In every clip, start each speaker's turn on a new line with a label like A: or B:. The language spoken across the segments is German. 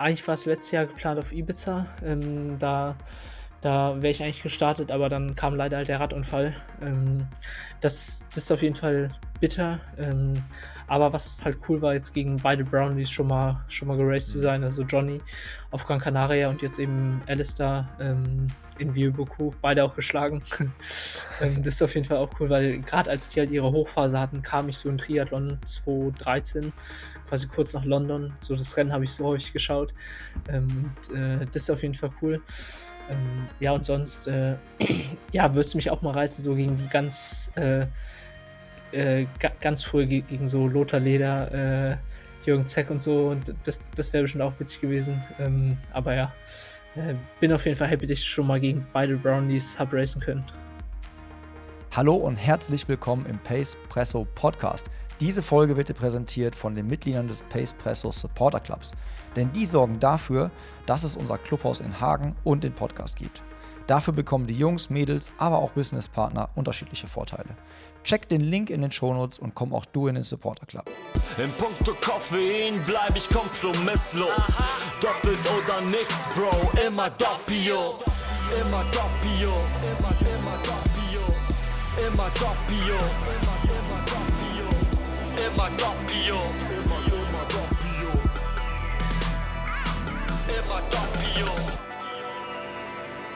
A: eigentlich war es letztes Jahr geplant auf Ibiza. Ähm, da da wäre ich eigentlich gestartet, aber dann kam leider halt der Radunfall. Ähm, das, das ist auf jeden Fall bitter. Ähm, aber was halt cool war, jetzt gegen beide Brownies schon mal, schon mal geraced zu mhm. sein. Also Johnny auf Gran Canaria und jetzt eben Alistair ähm, in Vieux-Beaucoup, beide auch geschlagen. ähm, das ist auf jeden Fall auch cool, weil gerade als die halt ihre Hochphase hatten, kam ich so in Triathlon 2013, quasi kurz nach London. So das Rennen habe ich so häufig geschaut. Ähm, und äh, das ist auf jeden Fall cool. Ähm, ja, und sonst, äh, ja, würde es mich auch mal reißen, so gegen die ganz äh, äh, ganz früh gegen so Lothar Leder, äh, Jürgen Zeck und so. Und das, das wäre bestimmt auch witzig gewesen. Ähm, aber ja, äh, bin auf jeden Fall happy, dass ich schon mal gegen beide Brownies habe racen können.
B: Hallo und herzlich willkommen im Pace Presso Podcast. Diese Folge wird dir präsentiert von den Mitgliedern des Pace Presso Supporter Clubs. Denn die sorgen dafür, dass es unser Clubhaus in Hagen und den Podcast gibt. Dafür bekommen die Jungs, Mädels, aber auch Businesspartner unterschiedliche Vorteile. Check den Link in den Shownotes und komm auch du in den Supporter Club.
C: In puncto Koffein bleib ich kompromisslos. Doppelt oder nichts, Bro, immer doppio. Immer doppio, immer, immer doppio. Immer doppio, immer, immer doppio. Immer doppio, Immer doppio.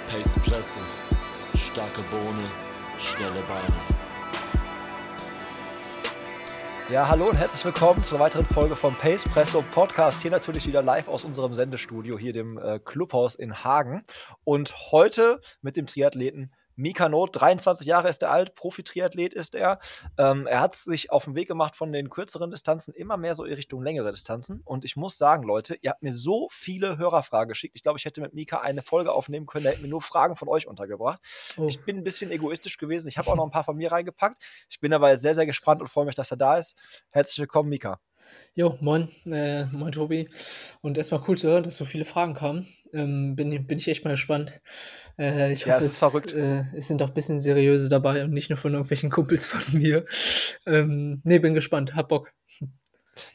C: Pace Presse, starke Bohne, schnelle Beine.
B: Ja, hallo und herzlich willkommen zur weiteren Folge vom Pace Presso Podcast. Hier natürlich wieder live aus unserem Sendestudio, hier dem äh, Clubhaus in Hagen. Und heute mit dem Triathleten Mika Not, 23 Jahre ist er alt, Profi-Triathlet ist er. Ähm, er hat sich auf den Weg gemacht von den kürzeren Distanzen immer mehr so in Richtung längere Distanzen. Und ich muss sagen, Leute, ihr habt mir so viele Hörerfragen geschickt. Ich glaube, ich hätte mit Mika eine Folge aufnehmen können, da hätten mir nur Fragen von euch untergebracht. Oh. Ich bin ein bisschen egoistisch gewesen. Ich habe auch noch ein paar von mir reingepackt. Ich bin aber sehr, sehr gespannt und freue mich, dass er da ist. Herzlich willkommen, Mika.
A: Jo, moin, äh, moin Tobi. Und erstmal cool zu hören, dass so viele Fragen kamen. Ähm, bin, bin ich echt mal gespannt. Äh, ich ja, hoffe, es, es, äh, es, sind auch ein bisschen seriöse dabei und nicht nur von irgendwelchen Kumpels von mir. Ähm, nee, bin gespannt, hab Bock.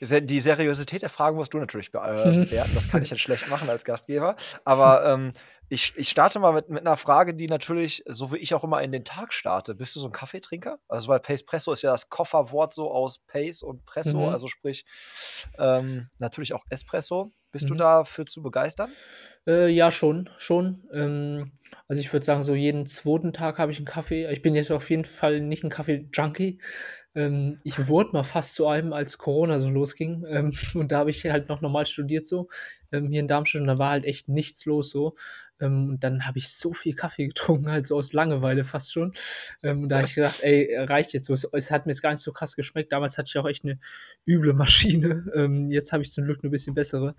B: Die Seriosität der Fragen musst du natürlich äh, bewerten. Das kann ich jetzt schlecht machen als Gastgeber. Aber ähm, ich, ich starte mal mit, mit einer Frage, die natürlich, so wie ich auch immer in den Tag starte. Bist du so ein Kaffeetrinker? Also, weil Pace Presso ist ja das Kofferwort so aus Pace und Presso, mhm. also sprich ähm, natürlich auch Espresso. Bist mhm. du dafür zu begeistern?
A: Äh, ja, schon, schon. Ähm, also ich würde sagen, so jeden zweiten Tag habe ich einen Kaffee. Ich bin jetzt auf jeden Fall nicht ein Kaffee-Junkie. Ähm, ich wurde mal fast zu einem, als Corona so losging. Ähm, und da habe ich halt noch normal studiert so, ähm, hier in Darmstadt. Und da war halt echt nichts los so. Ähm, und dann habe ich so viel Kaffee getrunken, halt so aus Langeweile fast schon. Ähm, und da habe ich gedacht, ey, reicht jetzt so. Es, es, hat mir jetzt gar nicht so krass geschmeckt. Damals hatte ich auch echt eine üble Maschine. Ähm, jetzt habe ich zum Glück eine bisschen bessere.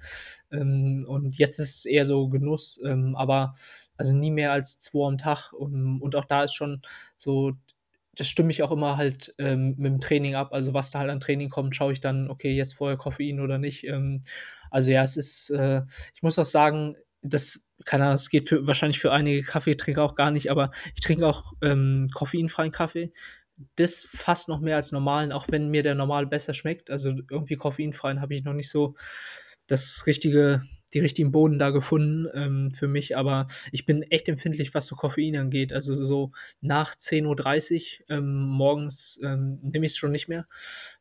A: und jetzt ist es eher so Genuss. aber also nie mehr als zwei am Tag. Und, und auch da ist schon so das stimme ich auch immer halt ähm, mit dem Training ab. Also was da halt an Training kommt, schaue ich dann, okay, jetzt vorher Koffein oder nicht. Ähm, also ja, es ist, äh, ich muss auch sagen, das, keine Ahnung, es geht für, wahrscheinlich für einige Kaffeetrinker auch gar nicht, aber ich trinke auch ähm, koffeinfreien Kaffee. Das fast noch mehr als normalen, auch wenn mir der normal besser schmeckt. Also irgendwie koffeinfreien habe ich noch nicht so das richtige die richtigen Boden da gefunden ähm, für mich, aber ich bin echt empfindlich, was so Koffein angeht. Also so nach 10.30 Uhr ähm, morgens ähm, nehme ich es schon nicht mehr,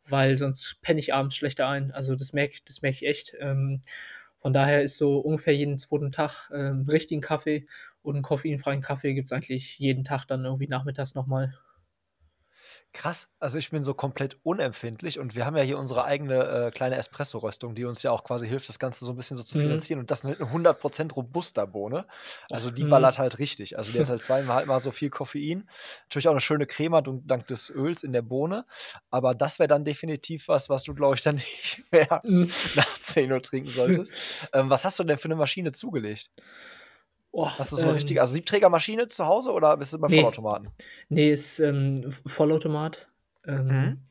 A: weil sonst penne ich abends schlechter ein. Also das merke das merk ich echt. Ähm, von daher ist so ungefähr jeden zweiten Tag ähm, richtigen Kaffee und einen koffeinfreien Kaffee gibt es eigentlich jeden Tag dann irgendwie nachmittags nochmal.
B: Krass, also ich bin so komplett unempfindlich und wir haben ja hier unsere eigene äh, kleine Espresso-Röstung, die uns ja auch quasi hilft, das Ganze so ein bisschen so zu mhm. finanzieren. Und das ist eine 100% robuster Bohne. Also die mhm. ballert halt richtig. Also die hat halt zweimal mal so viel Koffein. Natürlich auch eine schöne Crema dank des Öls in der Bohne. Aber das wäre dann definitiv was, was du, glaube ich, dann nicht mehr mhm. nach 10 Uhr trinken solltest. ähm, was hast du denn für eine Maschine zugelegt? Oh, Hast du so eine ähm, richtige, also Siebträgermaschine zu Hause oder bist du beim nee, Vollautomaten?
A: Nee, ist ähm, Vollautomat. Ähm, mhm.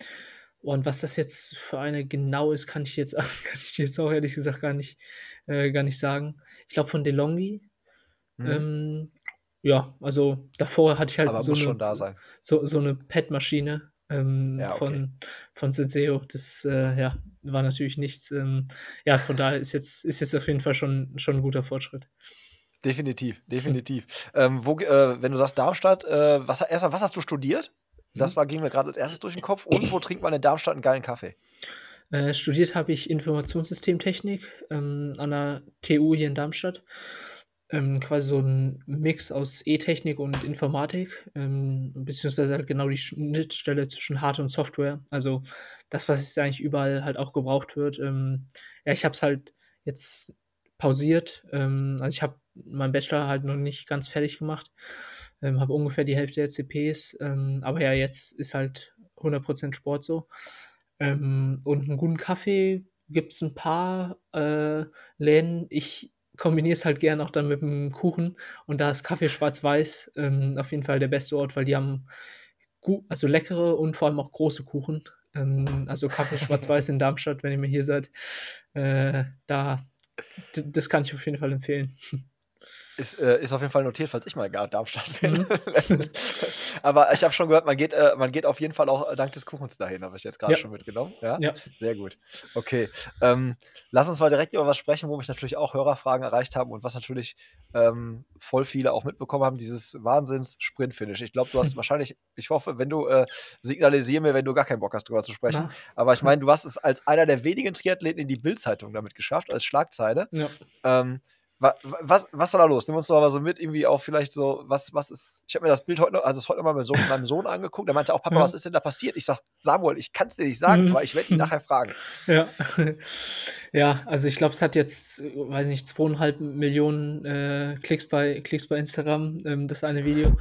A: Und was das jetzt für eine genau ist, kann ich jetzt, kann ich jetzt auch ehrlich gesagt gar nicht, äh, gar nicht sagen. Ich glaube von DeLonghi. Mhm. Ähm, ja, also davor hatte ich halt so eine, so, so eine Pet-Maschine. ähm,
B: Ja, okay.
A: von, von Senseo. Das äh, ja, war natürlich nichts. Ähm, ja, von daher ist jetzt, ist jetzt auf jeden Fall schon, schon ein guter Fortschritt.
B: Definitiv, definitiv. Ähm, wo, äh, wenn du sagst Darmstadt, äh, was, erstmal, was hast du studiert? Das
A: Mhm.
B: war, ging mir gerade als erstes durch den Kopf. Und wo trinkt man in Darmstadt einen geilen Kaffee?
A: Äh, studiert habe ich Informationssystemtechnik ähm, an der TU hier in Darmstadt. Ähm, quasi so ein Mix aus E-Technik und Informatik, ähm, beziehungsweise halt genau die Schnittstelle zwischen Hard- und Software. Also das, was jetzt eigentlich überall halt auch gebraucht wird. Ähm, ja, ich habe es halt jetzt pausiert. Ähm, also ich habe meinen Bachelor halt noch nicht ganz fertig gemacht. Ähm, habe ungefähr die Hälfte der CPs. Ähm, aber ja, jetzt ist halt 100% Sport so. Ähm, und einen guten Kaffee gibt es ein paar äh, Läden. Ich kombiniere es halt gerne auch dann mit dem Kuchen. Und da ist Kaffee schwarz-weiß ähm, auf jeden Fall der beste Ort, weil die haben gu also leckere und vor allem auch große Kuchen. Ähm, also Kaffee schwarz-weiß in Darmstadt, wenn ihr mal hier seid. Äh, da, das kann ich auf jeden Fall empfehlen.
B: Ist, äh, ist auf jeden Fall notiert, falls ich mal in Darmstadt bin.
A: Mhm.
B: Aber ich habe schon gehört, man geht, äh, man geht auf jeden Fall auch dank des Kuchens dahin, habe ich jetzt gerade
A: Ja.
B: schon mitgenommen. Ja?
A: Ja.
B: Sehr gut. Okay. Ähm, lass uns mal direkt über was sprechen, wo mich natürlich auch Hörerfragen erreicht haben und was natürlich ähm, voll viele auch mitbekommen haben, dieses Wahnsinns-Sprint-Finish. Ich glaube, du hast wahrscheinlich, ich hoffe, wenn du, äh, signalisier mir, wenn du gar keinen Bock hast, drüber zu sprechen.
A: Na,
B: Aber ich meine, du hast es als einer der wenigen Triathleten in die Bild-Zeitung damit geschafft, als Schlagzeile.
A: ja.
B: Ähm, wa, wa- was, was war da los? Nimm uns doch mal so mit, irgendwie auch vielleicht so, was, was ist. Ich habe mir das Bild heute noch, also das heute noch mal mit so, meinem Sohn angeguckt. Der meinte auch, Papa,
A: Ja.
B: was ist denn da passiert? Ich sag, Samuel, ich kann es dir nicht sagen,
A: Mhm.
B: aber ich werde ihn nachher fragen.
A: Ja, ja, also ich glaube, es hat jetzt, weiß nicht, zweieinhalb Millionen äh, Klicks bei Klicks bei Instagram, ähm, das eine Video.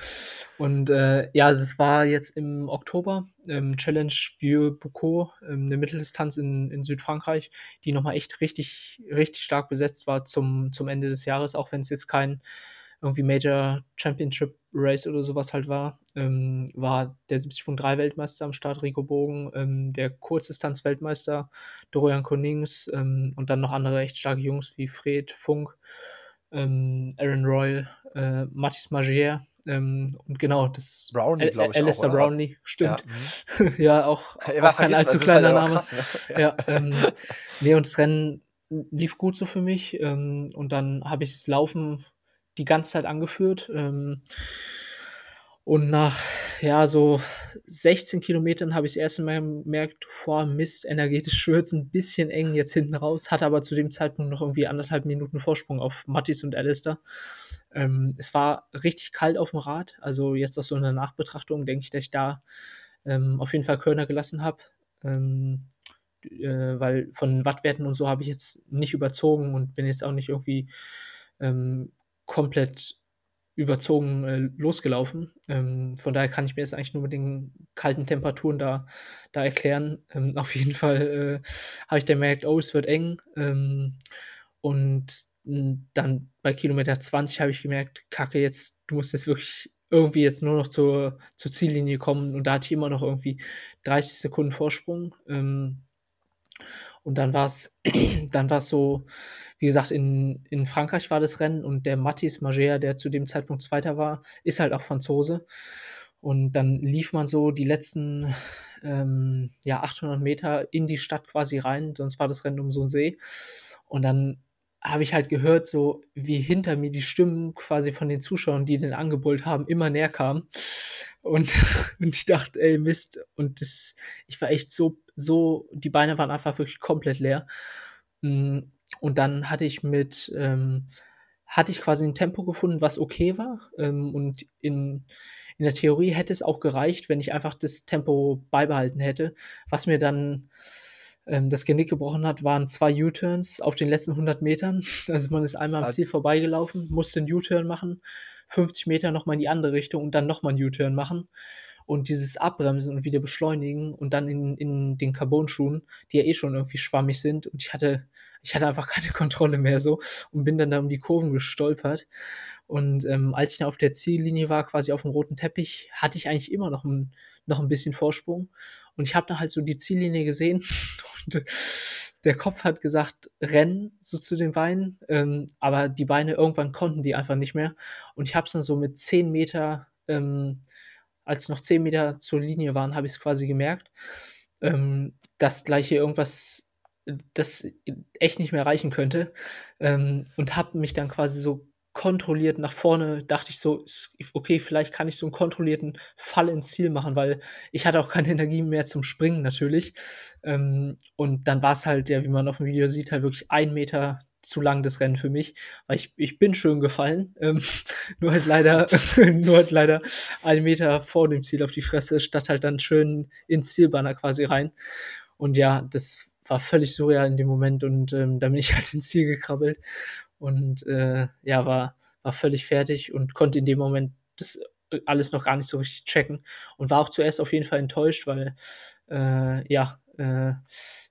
A: Und äh, ja, also es war jetzt im Oktober, ähm, Challenge Vieux Boucau, ähm, eine Mitteldistanz in, in Südfrankreich, die nochmal echt richtig, richtig stark besetzt war zum, zum Ende des Jahres, auch wenn es jetzt kein irgendwie Major Championship Race oder sowas halt war, ähm, war der 70.3 Weltmeister am Start, Rico Bogen, ähm, der Kurzdistanz Weltmeister, Dorian Konings ähm, und dann noch andere echt starke Jungs wie Fred Funk, ähm, Aaron Royal, äh, Mathis Magier ähm, und genau, das
B: Brownlee,
A: Al-
B: glaub ich
A: Alistair? Brownlee, stimmt.
B: Ja,
A: Ja, auch,
B: Er war
A: auch kein allzu
B: halt
A: kleiner
B: aber
A: Name.
B: krass, ne?
A: Ja, ähm, nee, und das Rennen lief gut so für mich. Ähm, und dann habe ich das Laufen die ganze Zeit angeführt. Ähm, und nach, ja, so 16 Kilometern habe ich das erste Mal gemerkt, vor Mist, energetisch wird's ein bisschen eng jetzt hinten raus, hatte aber zu dem Zeitpunkt noch irgendwie anderthalb Minuten Vorsprung auf Mattis und Alistair. Ähm, es war richtig kalt auf dem Rad, also jetzt aus so einer Nachbetrachtung denke ich, dass ich da ähm, auf jeden Fall Körner gelassen habe. Ähm, äh, weil von Wattwerten und so habe ich jetzt nicht überzogen und bin jetzt auch nicht irgendwie ähm, komplett überzogen äh, losgelaufen. Ähm, von daher kann ich mir das eigentlich nur mit den kalten Temperaturen da, da erklären. Ähm, auf jeden Fall äh, habe ich dann gemerkt, oh, es wird eng. Ähm, und dann bei Kilometer 20 habe ich gemerkt, kacke, jetzt, du musst jetzt wirklich irgendwie jetzt nur noch zur, zur Ziellinie kommen. Und da hatte ich immer noch irgendwie 30 Sekunden Vorsprung. Ähm, und dann war es, dann war es so, wie gesagt, in, in Frankreich war das Rennen und der Mathis Mager, der zu dem Zeitpunkt Zweiter war, ist halt auch Franzose. Und dann lief man so die letzten ähm, ja, 800 Meter in die Stadt quasi rein, sonst war das Rennen um so einen See. Und dann habe ich halt gehört, so wie hinter mir die Stimmen quasi von den Zuschauern, die den angebrüllt haben, immer näher kamen. Und, und ich dachte, ey, Mist. Und das, ich war echt so, so, die Beine waren einfach wirklich komplett leer. Mm, Und dann hatte ich mit, ähm, hatte ich quasi ein Tempo gefunden, was okay war. Ähm, und in, in der Theorie hätte es auch gereicht, wenn ich einfach das Tempo beibehalten hätte. Was mir dann ähm, das Genick gebrochen hat, waren zwei U-Turns auf den letzten 100 Metern. Also man ist einmal am. Ziel vorbeigelaufen, musste einen U-Turn machen, 50 Meter nochmal in die andere Richtung und dann nochmal einen U-Turn machen. Und dieses Abbremsen und wieder beschleunigen und dann in, in den Carbon-Schuhen, die ja eh schon irgendwie schwammig sind. Und ich hatte, ich hatte einfach keine Kontrolle mehr so und bin dann da um die Kurven gestolpert. Und ähm, als ich auf der Ziellinie war, quasi auf dem roten Teppich, hatte ich eigentlich immer noch ein, noch ein bisschen Vorsprung. Und ich habe dann halt so die Ziellinie gesehen und der Kopf hat gesagt, renn so zu den Beinen, ähm, aber die Beine irgendwann konnten die einfach nicht mehr. Und ich habe es dann so mit 10 Meter, ähm, als noch 10 Meter zur Linie waren, habe ich es quasi gemerkt, ähm, dass gleich hier irgendwas, das echt nicht mehr reichen könnte. Ähm, und habe mich dann quasi so kontrolliert nach vorne, dachte ich so, okay, vielleicht kann ich so einen kontrollierten Fall ins Ziel machen, weil ich hatte auch keine Energie mehr zum Springen natürlich. Ähm, und dann war es halt, ja, wie man auf dem Video sieht, halt wirklich ein Meter zu lang das Rennen für mich, weil ich, ich bin schön gefallen, ähm, nur halt leider, nur halt leider einen Meter vor dem Ziel auf die Fresse, statt halt dann schön ins Zielbanner quasi rein. Und ja, das war völlig surreal in dem Moment und ähm, da bin ich halt ins Ziel gekrabbelt und äh, ja, war, war völlig fertig und konnte in dem Moment das äh, alles noch gar nicht so richtig checken und war auch zuerst auf jeden Fall enttäuscht, weil äh, ja, äh,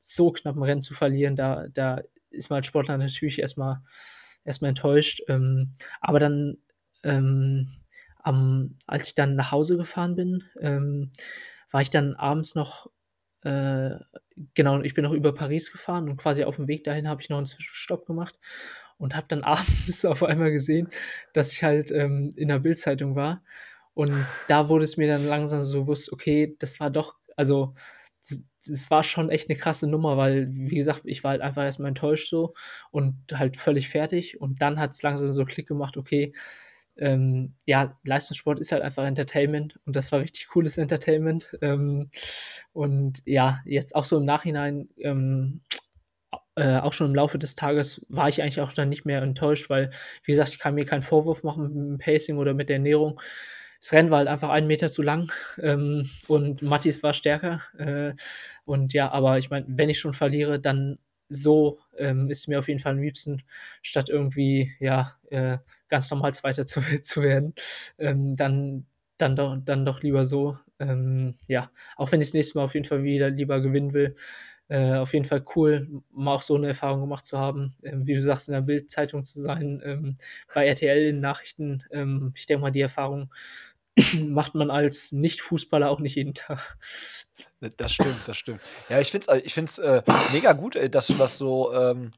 A: so knapp ein Rennen zu verlieren, da, da ist man als Sportler natürlich erstmal erstmal enttäuscht. Ähm, aber dann, ähm, am, als ich dann nach Hause gefahren bin, ähm, war ich dann abends noch äh, genau, ich bin noch über Paris gefahren und quasi auf dem Weg dahin habe ich noch einen Zwischenstopp gemacht und habe dann abends auf einmal gesehen, dass ich halt ähm, in der Bildzeitung war. Und da wurde es mir dann langsam so bewusst, okay, das war doch, also es war schon echt eine krasse Nummer, weil, wie gesagt, ich war halt einfach erstmal enttäuscht so und halt völlig fertig. Und dann hat es langsam so Klick gemacht, okay, ähm, ja, Leistungssport ist halt einfach Entertainment und das war richtig cooles Entertainment. Ähm, und ja, jetzt auch so im Nachhinein, ähm, äh, auch schon im Laufe des Tages war ich eigentlich auch dann nicht mehr enttäuscht, weil, wie gesagt, ich kann mir keinen Vorwurf machen mit dem Pacing oder mit der Ernährung. Das Rennen war halt einfach einen Meter zu lang ähm, und Mattis war stärker. Äh, und ja, aber ich meine, wenn ich schon verliere, dann so ähm, ist mir auf jeden Fall am liebsten, statt irgendwie, ja, äh, ganz normal Zweiter zu, zu werden, ähm, dann, dann, doch, dann doch lieber so. Ähm, ja, auch wenn ich das nächste Mal auf jeden Fall wieder lieber gewinnen will, äh, auf jeden Fall cool, mal auch so eine Erfahrung gemacht zu haben, ähm, wie du sagst, in der Bildzeitung zu sein, ähm, bei RTL in Nachrichten. Ähm, ich denke mal, die Erfahrung macht man als Nicht-Fußballer auch nicht jeden Tag.
B: Das stimmt, das stimmt. Ja, ich finde es ich find's, äh, mega gut, äh, dass du das so, ähm,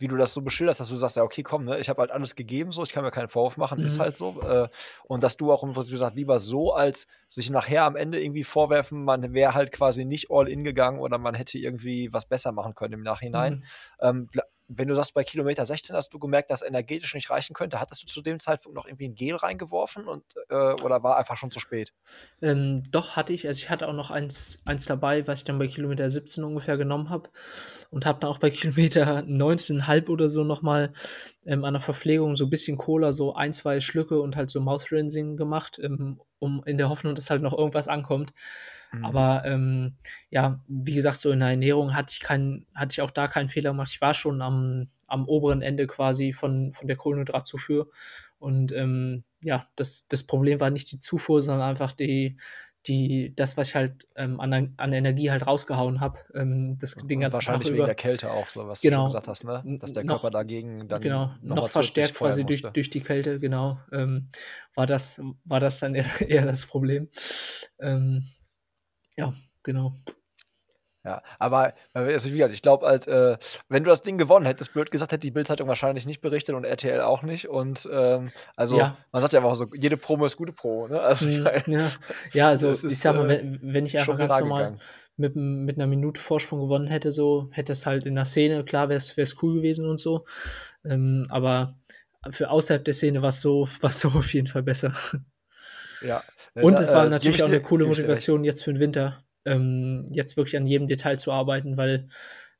B: wie du das so beschilderst, dass du sagst, ja, okay, komm, ne, ich habe halt alles gegeben, so, ich kann mir keinen Vorwurf machen, mhm. ist halt so. Äh, und dass du auch im Prinzip sagst, lieber so, als sich nachher am Ende irgendwie vorwerfen, man wäre halt quasi nicht all in gegangen oder man hätte irgendwie was besser machen können im Nachhinein. Mhm. Ähm, wenn du sagst, bei Kilometer 16 hast du gemerkt, dass energetisch nicht reichen könnte, hattest du zu dem Zeitpunkt noch irgendwie ein Gel reingeworfen und, äh, oder war einfach schon zu spät?
A: Ähm, doch, hatte ich. Also ich hatte auch noch eins, eins dabei, was ich dann bei Kilometer 17 ungefähr genommen habe. Und habe dann auch bei Kilometer 19,5 oder so nochmal ähm, an der Verpflegung so ein bisschen Cola, so ein, zwei Schlücke und halt so Mouth-Rinsing gemacht, ähm, um in der Hoffnung, dass halt noch irgendwas ankommt. Mhm. Aber ähm, ja, wie gesagt, so in der Ernährung hatte ich keinen, hatte ich auch da keinen Fehler gemacht. Ich war schon am, am oberen Ende quasi von, von der Kohlenhydratzufuhr. Und ähm, ja, das, das Problem war nicht die Zufuhr, sondern einfach die, die, das, was ich halt ähm, an, an Energie halt rausgehauen habe, ähm, das den ganzen
B: Wahrscheinlich
A: Tag
B: wegen der Kälte auch, so was
A: genau,
B: du schon gesagt hast, ne? Dass der Körper noch, dagegen dann
A: genau, noch, noch verstärkt quasi durch, durch die Kälte, genau, ähm, war das, war das dann eher, eher das Problem. Ähm, ja, genau.
B: Ja, aber also wie gesagt, ich glaube, als, äh, wenn du das Ding gewonnen hättest, blöd gesagt, hätte die Bildzeitung wahrscheinlich nicht berichtet und RTL auch nicht. Und ähm, also ja. man sagt ja auch so, jede Promo ist gute Pro, ne? Also,
A: mhm, ja. ja, also ich sag mal, äh, wenn, wenn ich einfach ganz normal mit, mit einer Minute Vorsprung gewonnen hätte, so hätte es halt in der Szene, klar wäre es cool gewesen und so. Ähm, aber für außerhalb der Szene war es so, so auf jeden Fall besser.
B: Ja.
A: Und da, es war äh, natürlich auch eine coole Motivation jetzt für den Winter, ähm, jetzt wirklich an jedem Detail zu arbeiten, weil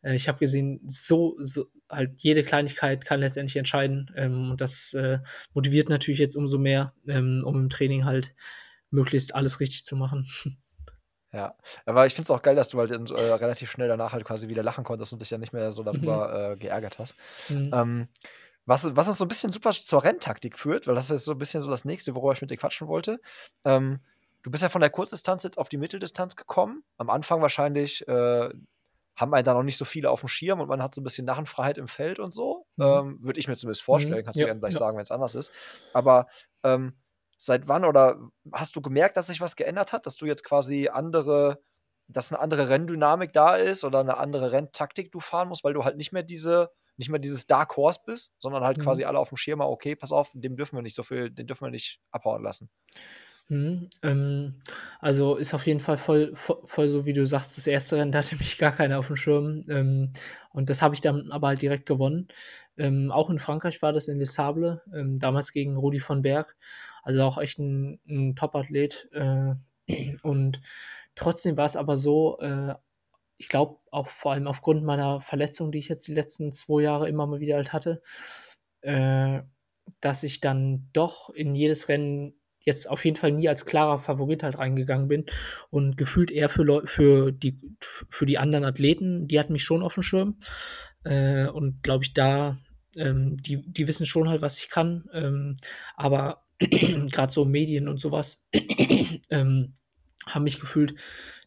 A: äh, ich habe gesehen, so, so, halt jede Kleinigkeit kann letztendlich entscheiden. Ähm, und das äh, motiviert natürlich jetzt umso mehr, ähm, um im Training halt möglichst alles richtig zu machen.
B: Ja, aber ich finde es auch geil, dass du halt äh, relativ schnell danach halt quasi wieder lachen konntest und dich ja nicht mehr so darüber mhm. äh, geärgert hast. Mhm. Ähm, was, was uns so ein bisschen super zur Renntaktik führt, weil das ist so ein bisschen so das nächste, worüber ich mit dir quatschen wollte. Ähm, du bist ja von der Kurzdistanz jetzt auf die Mitteldistanz gekommen. Am Anfang wahrscheinlich äh, haben einen da noch nicht so viele auf dem Schirm und man hat so ein bisschen Narrenfreiheit im Feld und so. Mhm. Ähm, Würde ich mir zumindest vorstellen. Mhm. Kannst du ja, gerne gleich ja. sagen, wenn es anders ist. Aber ähm, seit wann oder hast du gemerkt, dass sich was geändert hat, dass du jetzt quasi andere, dass eine andere Renndynamik da ist oder eine andere Renntaktik du fahren musst, weil du halt nicht mehr diese nicht mehr dieses Dark Horse bist, sondern halt mhm. quasi alle auf dem Schirm, okay, pass auf, dem dürfen wir nicht so viel, den dürfen wir nicht abhauen lassen.
A: Mhm, ähm, also, ist auf jeden Fall voll vo voll so, wie du sagst, das erste Rennen, da hatte mich gar keiner aufm Schirm, ähm, und das habe ich dann aber halt direkt gewonnen. Ähm, auch in Frankreich war das in Les Sables, damals gegen Rudi von Berg, also auch echt 'n 'n Top-Athlet, äh, und trotzdem war's aber so, äh, ich glaube, auch vor allem aufgrund meiner Verletzung, die ich jetzt die letzten 2 Jahre immer mal wieder halt hatte, äh, dass ich dann doch in jedes Rennen jetzt auf jeden Fall nie als klarer Favorit halt reingegangen bin und gefühlt eher für Leu für die für die anderen Athleten, die hatten mich schon aufm Schirm, äh, und glaube ich, da ähm, die die wissen schon halt, was ich kann, ähm, aber grad so Medien und so was, ähm, haben mich gefühlt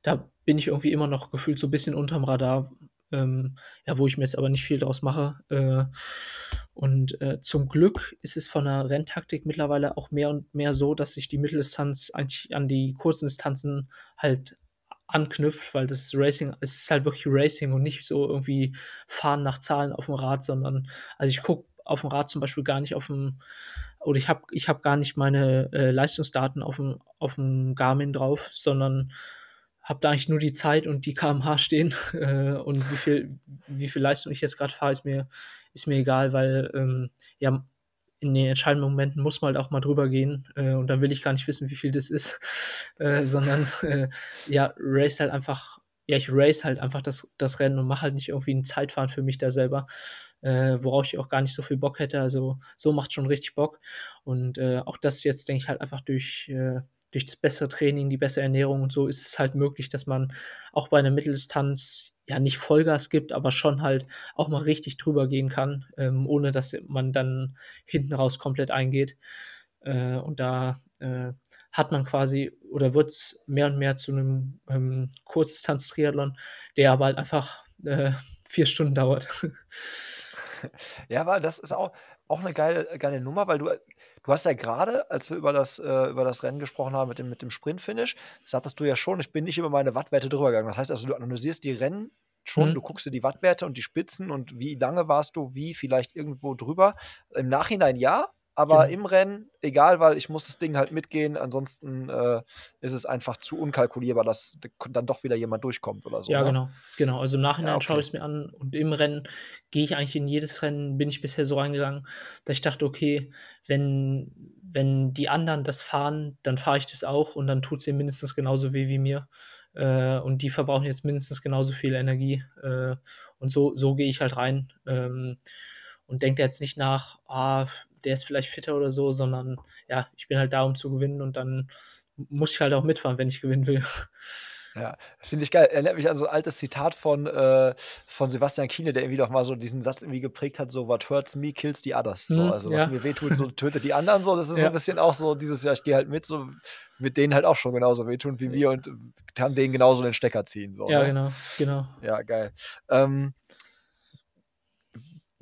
A: da bin ich irgendwie immer noch gefühlt so bisschen unterm Radar, ähm, ja, wo ich mir jetzt aber nicht viel draus mache. Äh, und, äh, zum Glück ist es von der Renntaktik mittlerweile auch mehr und mehr so, dass sich die Mitteldistanz eigentlich an die kurzen Distanzen halt anknüpft, weil das Racing es ist halt wirklich Racing und nicht so irgendwie Fahren nach Zahlen aufm Rad, sondern also, ich gucke aufm Rad zum Beispiel gar nicht aufm oder ich habe ich habe gar nicht meine, äh, Leistungsdaten aufm aufm Garmin drauf, sondern habe da eigentlich nur die Zeit und die km/h stehen, äh, und wie viel wie viel Leistung ich jetzt grad fahre, ist mir ist mir egal, weil, ähm, ja, in den entscheidenden Momenten muss man halt auch mal drüber gehen, äh, und dann will ich gar nicht wissen, wie viel das ist, äh, sondern, äh, ja, race halt einfach ja, ich race halt einfach das das Rennen und mache halt nicht irgendwie 'n Zeitfahren für mich da selber, äh, worauf ich auch gar nicht so viel Bock hätte. Also, so macht's schon richtig Bock. Und, äh, auch das jetzt, denke ich halt einfach durch äh, durch das bessere Training, die bessere Ernährung und so ist es halt möglich, dass man auch bei 'ner Mitteldistanz, ja, nicht Vollgas gibt, aber schon halt auch mal richtig drüber gehen kann, ähm, ohne dass man dann hinten raus komplett eingeht. Äh, und da, äh, hat man quasi oder wird's mehr und mehr zu 'nem, ähm, Kurzdistanz-Triathlon, der aber halt einfach, äh, 4 Stunden dauert.
B: Ja, weil das ist auch auch 'ne geile geile Nummer, weil du du hast ja grade, als wir über das äh, über das Rennen gesprochen haben mit dem mit dem Sprint-Finish, sagtest du ja schon: „Ich bin nicht über meine Wattwerte drüber gegangen.“ Das heißt also, du analysierst die Rennen schon, du
A: Mhm.
B: guckst dir die Wattwerte und die Spitzen und wie lange warst du wie vielleicht irgendwo drüber. Im Nachhinein ja, aber
A: Genau.
B: im Rennen egal, weil ich muss das Ding halt mitgehen, ansonsten, äh, ist es einfach zu unkalkulierbar, dass dann doch wieder jemand durchkommt oder so,
A: Ja,
B: ne?
A: genau, genau. Also, im
B: Ja,
A: Nachhinein schaue
B: okay.
A: ich's mir an und im Rennen gehe ich eigentlich in jedes Rennen bin ich bisher so reingegangen, dass ich dachte: „Okay, wenn wenn die anderen das fahren, dann fahre ich das auch und dann tut's denen mindestens genauso weh wie mir. Äh, und die verbrauchen jetzt mindestens genauso viel Energie.“ Äh, und so so gehe ich halt rein, ähm, und denke da jetzt nicht nach: „Ah, der ist vielleicht fitter oder so“, sondern ja, ich bin halt da, um zu gewinnen und dann muss ich halt auch mitfahren, wenn ich gewinnen will.
B: Ja, finde ich geil. Erinnert mich an so 'n altes Zitat von äh, von Sebastian Kienle, der irgendwie doch mal so diesen Satz irgendwie geprägt hat, so: „What hurts me kills the others.“ So,
A: Mhm,
B: also, was
A: ja.
B: mir wehtut, so tötet die anderen so. Das ist so 'n
A: Ja.
B: bisschen auch so dieses: „Ja, ich gehe halt mit, so wird denen halt auch schon genauso wehtun wie
A: Äh
B: mir und kann denen genauso den Stecker ziehen“, so,
A: Ja,
B: ne?
A: genau, genau.
B: Ja, geil. Ähm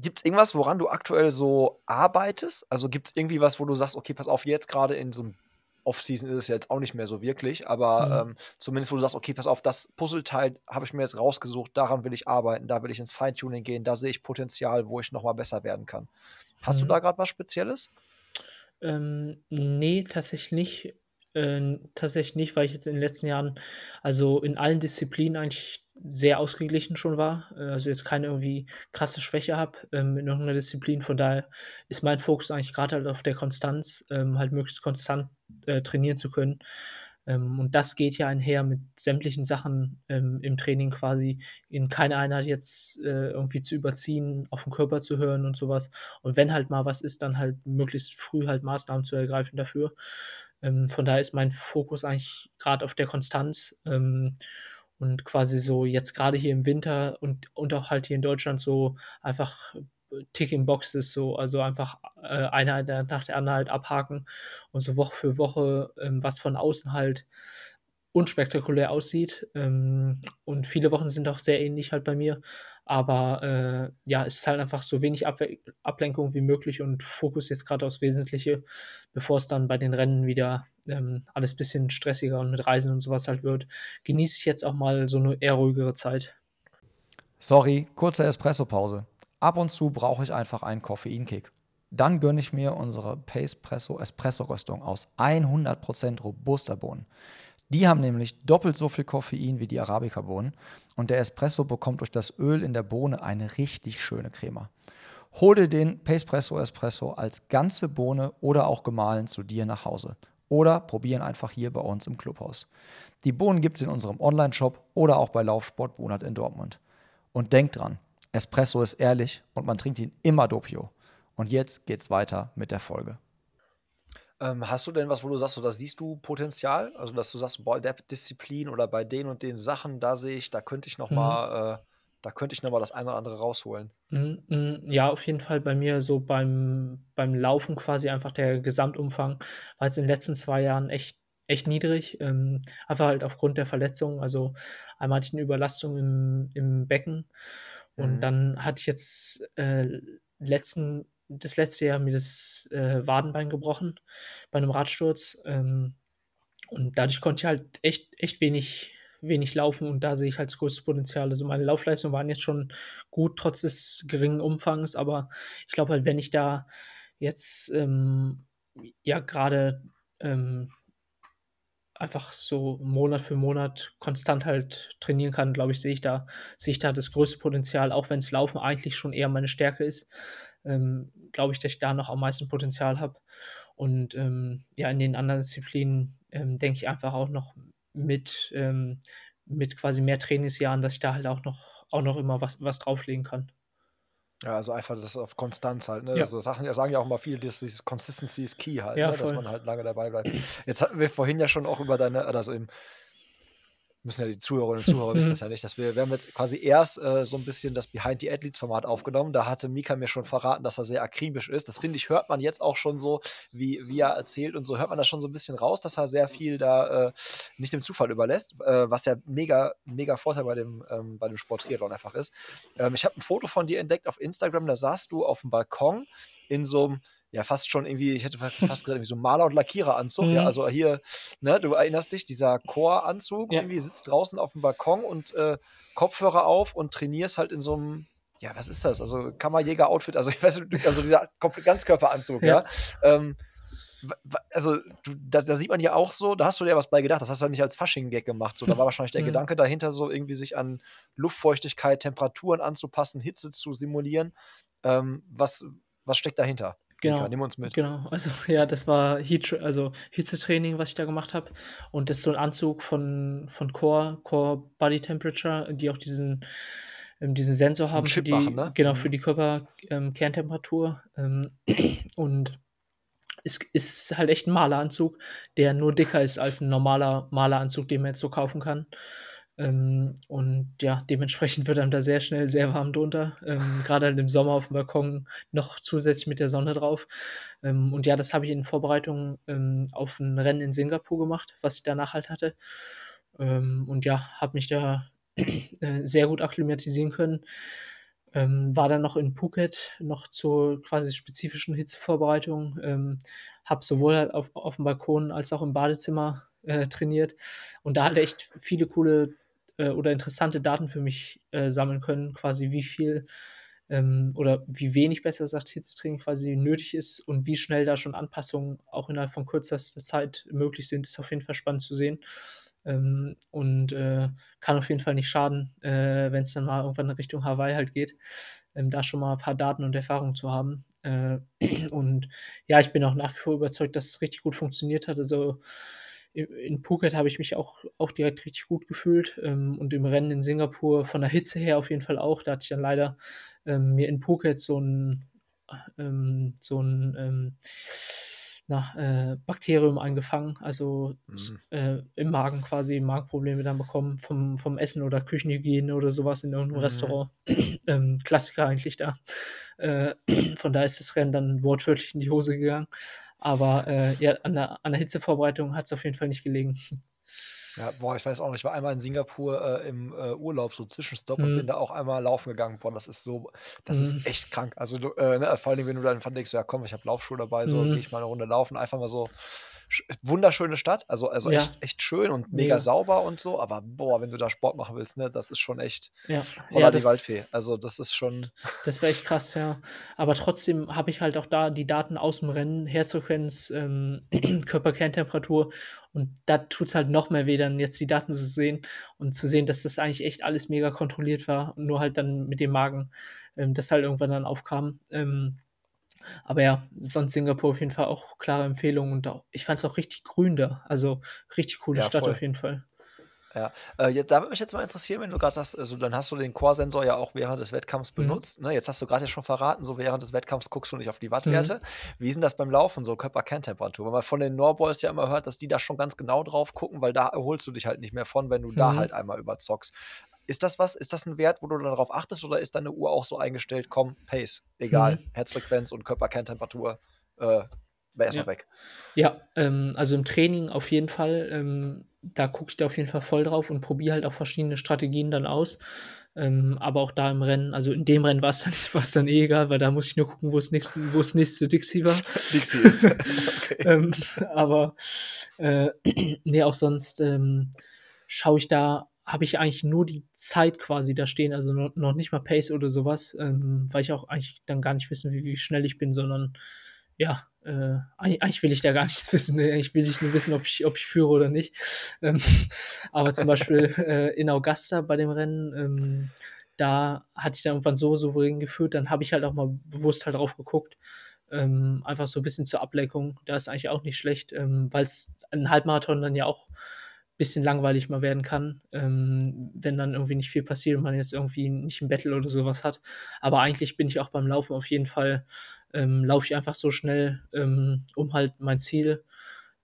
B: gibt's irgendwas, woran du aktuell so arbeitest? Also, gibt's irgendwie was, wo du sagst: „Okay, pass auf, jetzt grade in so 'nem Off-Season ist es ja jetzt auch nicht mehr so wirklich“, aber,
A: Mhm.
B: ähm, zumindest wo du sagst: „Okay, pass auf, das Puzzleteil habe ich mir jetzt rausgesucht, daran will ich arbeiten, da will ich ins Feintuning gehen, da sehe ich Potenzial, wo ich noch mal besser werden kann.“ Hast du da
A: Mhm.
B: grad was Spezielles?
A: Ähm, ne, tatsächlich nicht. Ähm, tatsächlich nicht, weil ich jetzt in den letzten Jahren, also, in allen Disziplinen eigentlich sehr ausgeglichen schon war, äh, also, jetzt keine irgendwie krasse Schwäche habe, ähm, in irgend 'ner Disziplin. Von daher ist mein Fokus eigentlich grad halt auf der Konstanz, ähm, halt möglichst konstant, äh, trainieren zu können. Ähm, und das geht ja einher mit sämtlichen Sachen, ähm, im Training quasi in keine Einheit jetzt, äh, irgendwie zu überziehen, auf 'n Körper zu hören und so was. Und wenn halt mal was ist, dann halt möglichst früh halt Maßnahmen zu ergreifen dafür. Ähm, von daher ist mein Fokus eigentlich grad auf der Konstanz, ähm, und quasi so jetzt grade hier im Winter und und auch halt hier in Deutschland so einfach, äh, ticking boxes so, also, einfach, äh, eine nach der anderen halt abhaken und so Woche für Woche, ähm, was von außen halt unspektakulär aussieht. Ähm, und viele Wochen sind auch sehr ähnlich halt bei mir, aber, äh, ja, es ist halt einfach so wenig Abwe Ablenkung wie möglich und Fokus jetzt grad aufs Wesentliche, bevor's dann bei den Rennen wieder, ähm, alles bisschen stressiger und mit Reisen und so was halt wird, genieße ich jetzt auch mal so 'ne eher ruhigere Zeit.
B: Sorry, kurze Espressopause. Ab und zu brauche ich einfach einen Koffeinkick. dann gönne ich mir unsere Pacepresso Espresso-Röstung aus 100% robuster Bohnen. Die haben nämlich doppelt so viel Koffein wie die Arabica-Bohnen und der Espresso bekommt durch das Öl in der Bohne eine richtig schöne Crema. Hol dir den Pacepresso Espresso als ganze Bohne oder auch gemahlen zu dir nach Hause. Oder probieren einfach hier bei uns im Clubhaus. Die Bohnen gibt es in unserem Online-Shop oder auch bei Laufsport Bonat in Dortmund. Und denk dran, Espresso ist ehrlich und man trinkt ihn immer doppio. Und jetzt geht's weiter mit der Folge. Ähm, hast du denn was, wo du sagst, so, da siehst du Potenzial? Also, dass du sagst, boah, der Disziplin oder bei den und den Sachen, da sehe ich, da könnte ich noch mhm. mal, äh, da könnte ich noch mal das eine oder andere rausholen.
A: Mhm, mhm, ja, auf jeden Fall bei mir so beim, beim Laufen quasi einfach der Gesamtumfang war jetzt in den letzten zwei Jahren echt, echt niedrig. Ähm, einfach halt aufgrund der Verletzungen. Also einmal hatte ich eine Überlastung im, im Becken und mhm. dann hatte ich jetzt äh, letzten das letzte Jahr mir das äh, Wadenbein gebrochen bei einem Radsturz. Ähm, und dadurch konnte ich halt echt, echt wenig, wenig laufen und da sehe ich halt das größte Potenzial. Also meine Laufleistungen waren jetzt schon gut, trotz des geringen Umfangs, aber ich glaube halt, wenn ich da jetzt ähm, ja gerade ähm, einfach so Monat für Monat konstant halt trainieren kann, glaube ich, sehe ich da, sehe ich da das größte Potenzial, auch wenn es Laufen eigentlich schon eher meine Stärke ist ähm, glaube ich, dass ich da noch am meisten Potenzial habe. Und ähm, ja, in den anderen Disziplinen ähm, denke ich einfach auch noch mit, ähm, mit quasi mehr Trainingsjahren, dass ich da halt auch noch, auch noch immer was, was drauflegen kann.
B: Ja, also einfach das auf Konstanz halt. Ne? Ja. Also Sachen, sagen ja auch mal viele, dass dieses Consistency ist key halt, ja, ne? dass man halt lange dabei bleibt. Jetzt hatten wir vorhin ja schon auch über deine, also im müssen ja die Zuhörerinnen und Zuhörer wissen das ja nicht, dass wir, wir haben jetzt quasi erst äh, so ein bisschen das Behind the Athletes Format aufgenommen. Da hatte Mika mir schon verraten, dass er sehr akribisch ist. Das finde ich, hört man jetzt auch schon so, wie, wie er erzählt und so hört man das schon so ein bisschen raus, dass er sehr viel da äh, nicht dem Zufall überlässt, äh, was ja mega, mega Vorteil bei dem, ähm, bei dem Sport Triathlon einfach ist. Ähm, ich habe ein Foto von dir entdeckt auf Instagram, da saßt du auf dem Balkon in so einem ja fast schon irgendwie, ich hätte fast gesagt, irgendwie so Maler- und Lackiereranzug. Mhm. Ja, also hier, ne, du erinnerst dich, dieser Choranzug, ja. irgendwie sitzt draußen auf dem Balkon und äh, Kopfhörer auf und trainierst halt in so einem, ja, was ist das? Also Kammerjäger-Outfit, also ich weiß nicht, also dieser Ganzkörperanzug, ja. ja? Ähm, also du, da, da, sieht man ja auch so, da hast du dir was bei gedacht, das hast du ja nicht als Fasching-Gag gemacht. So, da war wahrscheinlich der mhm. Gedanke dahinter, so irgendwie sich an Luftfeuchtigkeit, Temperaturen anzupassen, Hitze zu simulieren. Ähm, was, was steckt dahinter?
A: Genau. Mika, nimm uns mit. Genau, also ja, das war Heat, also Hitzetraining, was ich da gemacht habe. Und das ist so ein Anzug von, von Core, Core Body Temperature, die auch diesen, ähm, diesen Sensor haben für die, machen, ne? genau, für mhm. die Körperkerntemperatur. Ähm, ähm, und es ist halt echt ein Maleranzug, der nur dicker ist als ein normaler Maleranzug, den man jetzt so kaufen kann. Ähm, und ja, dementsprechend wird einem da sehr schnell sehr warm drunter. Ähm, Gerade halt im Sommer auf dem Balkon noch zusätzlich mit der Sonne drauf. Ähm, und ja, das habe ich in Vorbereitung ähm, auf ein Rennen in Singapur gemacht, was ich danach halt hatte. Ähm, und ja, habe mich da äh, sehr gut akklimatisieren können. Ähm, war dann noch in Phuket, noch zur quasi spezifischen Hitzevorbereitung. Ähm, habe sowohl halt auf, auf dem Balkon als auch im Badezimmer äh, trainiert und da halt echt viele coole äh, oder interessante Daten für mich äh, sammeln können, quasi wie viel ähm, oder wie wenig besser gesagt Hitzetraining quasi nötig ist und wie schnell da schon Anpassungen auch innerhalb von kürzester Zeit möglich sind, ist auf jeden Fall spannend zu sehen. Ähm, und äh, kann auf jeden Fall nicht schaden, äh, wenn es dann mal irgendwann in Richtung Hawaii halt geht, ähm, da schon mal ein paar Daten und Erfahrungen zu haben. Äh, und ja, ich bin auch nach wie vor überzeugt, dass es richtig gut funktioniert hat. Also in Phuket habe ich mich auch, auch direkt richtig gut gefühlt ähm, und im Rennen in Singapur von der Hitze her auf jeden Fall auch. Da hatte ich dann leider ähm, mir in Phuket so ein, ähm, so ein ähm, na, äh, Bakterium eingefangen, also mhm. äh, im Magen quasi Magenprobleme dann bekommen vom, vom Essen oder Küchenhygiene oder sowas in irgendeinem mhm. Restaurant. Ähm, Klassiker eigentlich da. Äh, von da ist das Rennen dann wortwörtlich in die Hose gegangen. Aber äh, ja, an der, an der Hitzevorbereitung hat es auf jeden Fall nicht gelegen.
B: Ja, boah, ich weiß auch nicht. Ich war einmal in Singapur äh, im äh, Urlaub, so Zwischenstopp, mhm. und bin da auch einmal laufen gegangen. Boah, das ist so, das mhm. ist echt krank. Also, du, äh, ne, vor allem, wenn du dann denkst, ja komm, ich habe Laufschuhe dabei, so mhm. gehe ich mal eine Runde laufen, einfach mal so wunderschöne Stadt, also, also
A: Ja.
B: echt, echt schön und mega
A: Mega.
B: sauber und so, aber boah, wenn du da Sport machen willst, ne, das ist schon echt
A: Ja,
B: Holla
A: ja,
B: die
A: das
B: Waldfee. Also das ist schon,
A: das wäre echt krass, ja. Aber trotzdem habe ich halt auch da die Daten aus dem Rennen, Herzfrequenz, ähm, Körperkerntemperatur und da tut's halt noch mehr weh, dann jetzt die Daten zu sehen und zu sehen, dass das eigentlich echt alles mega kontrolliert war und nur halt dann mit dem Magen, ähm, das halt irgendwann dann aufkam. Ähm, aber ja, sonst Singapur auf jeden Fall auch klare Empfehlung und auch ich fand's auch richtig grün da. Also, richtig coole
B: Ja,
A: Stadt
B: voll.
A: auf jeden Fall.
B: Ja. Äh, ja, da würde mich jetzt mal interessieren, wenn du gerade sagst, also dann hast du den Core-Sensor ja auch während des Wettkampfs
A: Mhm.
B: benutzt. Ne? Jetzt hast du gerade ja schon verraten, so während des Wettkampfs guckst du nicht auf die
A: Mhm.
B: Wattwerte. Wie ist denn das beim Laufen, so Körperkerntemperatur? Weil man von den Norboys ja immer hört, dass die da schon ganz genau drauf gucken, weil da erholst du dich halt nicht mehr von, wenn du da
A: Mhm.
B: halt einmal überzockst. Ist das was? Ist das ein Wert, wo du dann darauf achtest oder ist deine Uhr auch so eingestellt, komm, Pace, egal,
A: Mhm.
B: Herzfrequenz und Körperkerntemperatur, äh, erstmal
A: Ja.
B: weg.
A: Ja, ähm, also im Training auf jeden Fall, ähm, da gucke ich da auf jeden Fall voll drauf und probiere halt auch verschiedene Strategien dann aus. Ähm, aber auch da im Rennen, also in dem Rennen war es dann, war's dann eh egal, weil da muss ich nur gucken, wo es nächst, wo das nächste Dixie war.
B: Dixie ist. okay.
A: ähm, aber äh, nee, auch sonst ähm, schaue ich da, habe ich eigentlich nur die Zeit quasi da stehen, also noch, noch nicht mal Pace oder sowas, ähm, weil ich auch eigentlich dann gar nicht wissen, wie, wie schnell ich bin, sondern ja, äh, eigentlich, will ich da gar nichts wissen. Ne? Eigentlich will ich nur wissen, ob ich, ob ich führe oder nicht. Ähm, aber zum Beispiel äh, in Augusta bei dem Rennen, ähm, da hatte ich dann irgendwann so souverän geführt, dann habe ich halt auch mal bewusst halt drauf geguckt. Ähm, einfach so ein bisschen zur Ablenkung. Da ist eigentlich auch nicht schlecht, ähm, weil es ein Halbmarathon dann ja auch ein bisschen langweilig mal werden kann, ähm, wenn dann irgendwie nicht viel passiert und man jetzt irgendwie nicht ein Battle oder sowas hat. Aber eigentlich bin ich auch beim Laufen auf jeden Fall, ähm, laufe ich einfach so schnell, ähm, um halt mein Ziel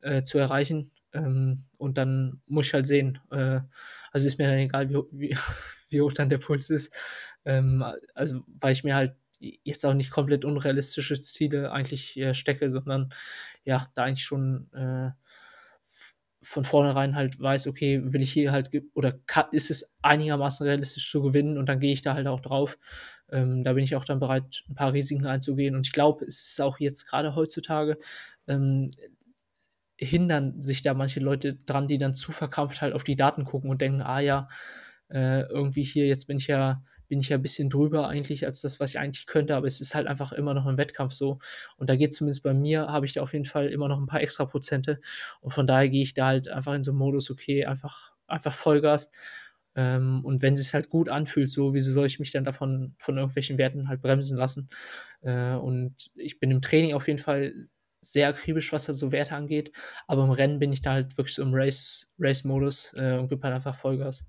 A: äh, zu erreichen. Ähm, und dann muss ich halt sehen. Äh, also ist mir dann egal, wie, wie, wie hoch dann der Puls ist. Ähm, also, weil ich mir halt jetzt auch nicht komplett unrealistische Ziele eigentlich äh, stecke, sondern ja, da eigentlich schon äh, von vornherein halt weiß, okay, will ich hier halt, oder ist es einigermaßen realistisch zu gewinnen und dann gehe ich da halt auch drauf. Ähm, da bin ich auch dann bereit, ein paar Risiken einzugehen. Und ich glaube, es ist auch jetzt gerade heutzutage, ähm, hindern sich da manche Leute dran, die dann zu verkrampft halt auf die Daten gucken und denken, ah ja, äh, irgendwie hier, jetzt bin ich ja, bin ich ja ein bisschen drüber eigentlich als das, was ich eigentlich könnte, aber es ist halt einfach immer noch ein Wettkampf so. Und da geht zumindest bei mir, habe ich da auf jeden Fall immer noch ein paar extra Prozente. Und von daher gehe ich da halt einfach in so einen Modus, okay, einfach, einfach Vollgas. Ähm, und wenn es sich halt gut anfühlt, so, wieso soll ich mich dann davon von irgendwelchen Werten halt bremsen lassen? Äh, und ich bin im Training auf jeden Fall sehr akribisch, was halt so Werte angeht. Aber im Rennen bin ich da halt wirklich so im Race- Race-Modus äh, und gebe halt einfach Vollgas.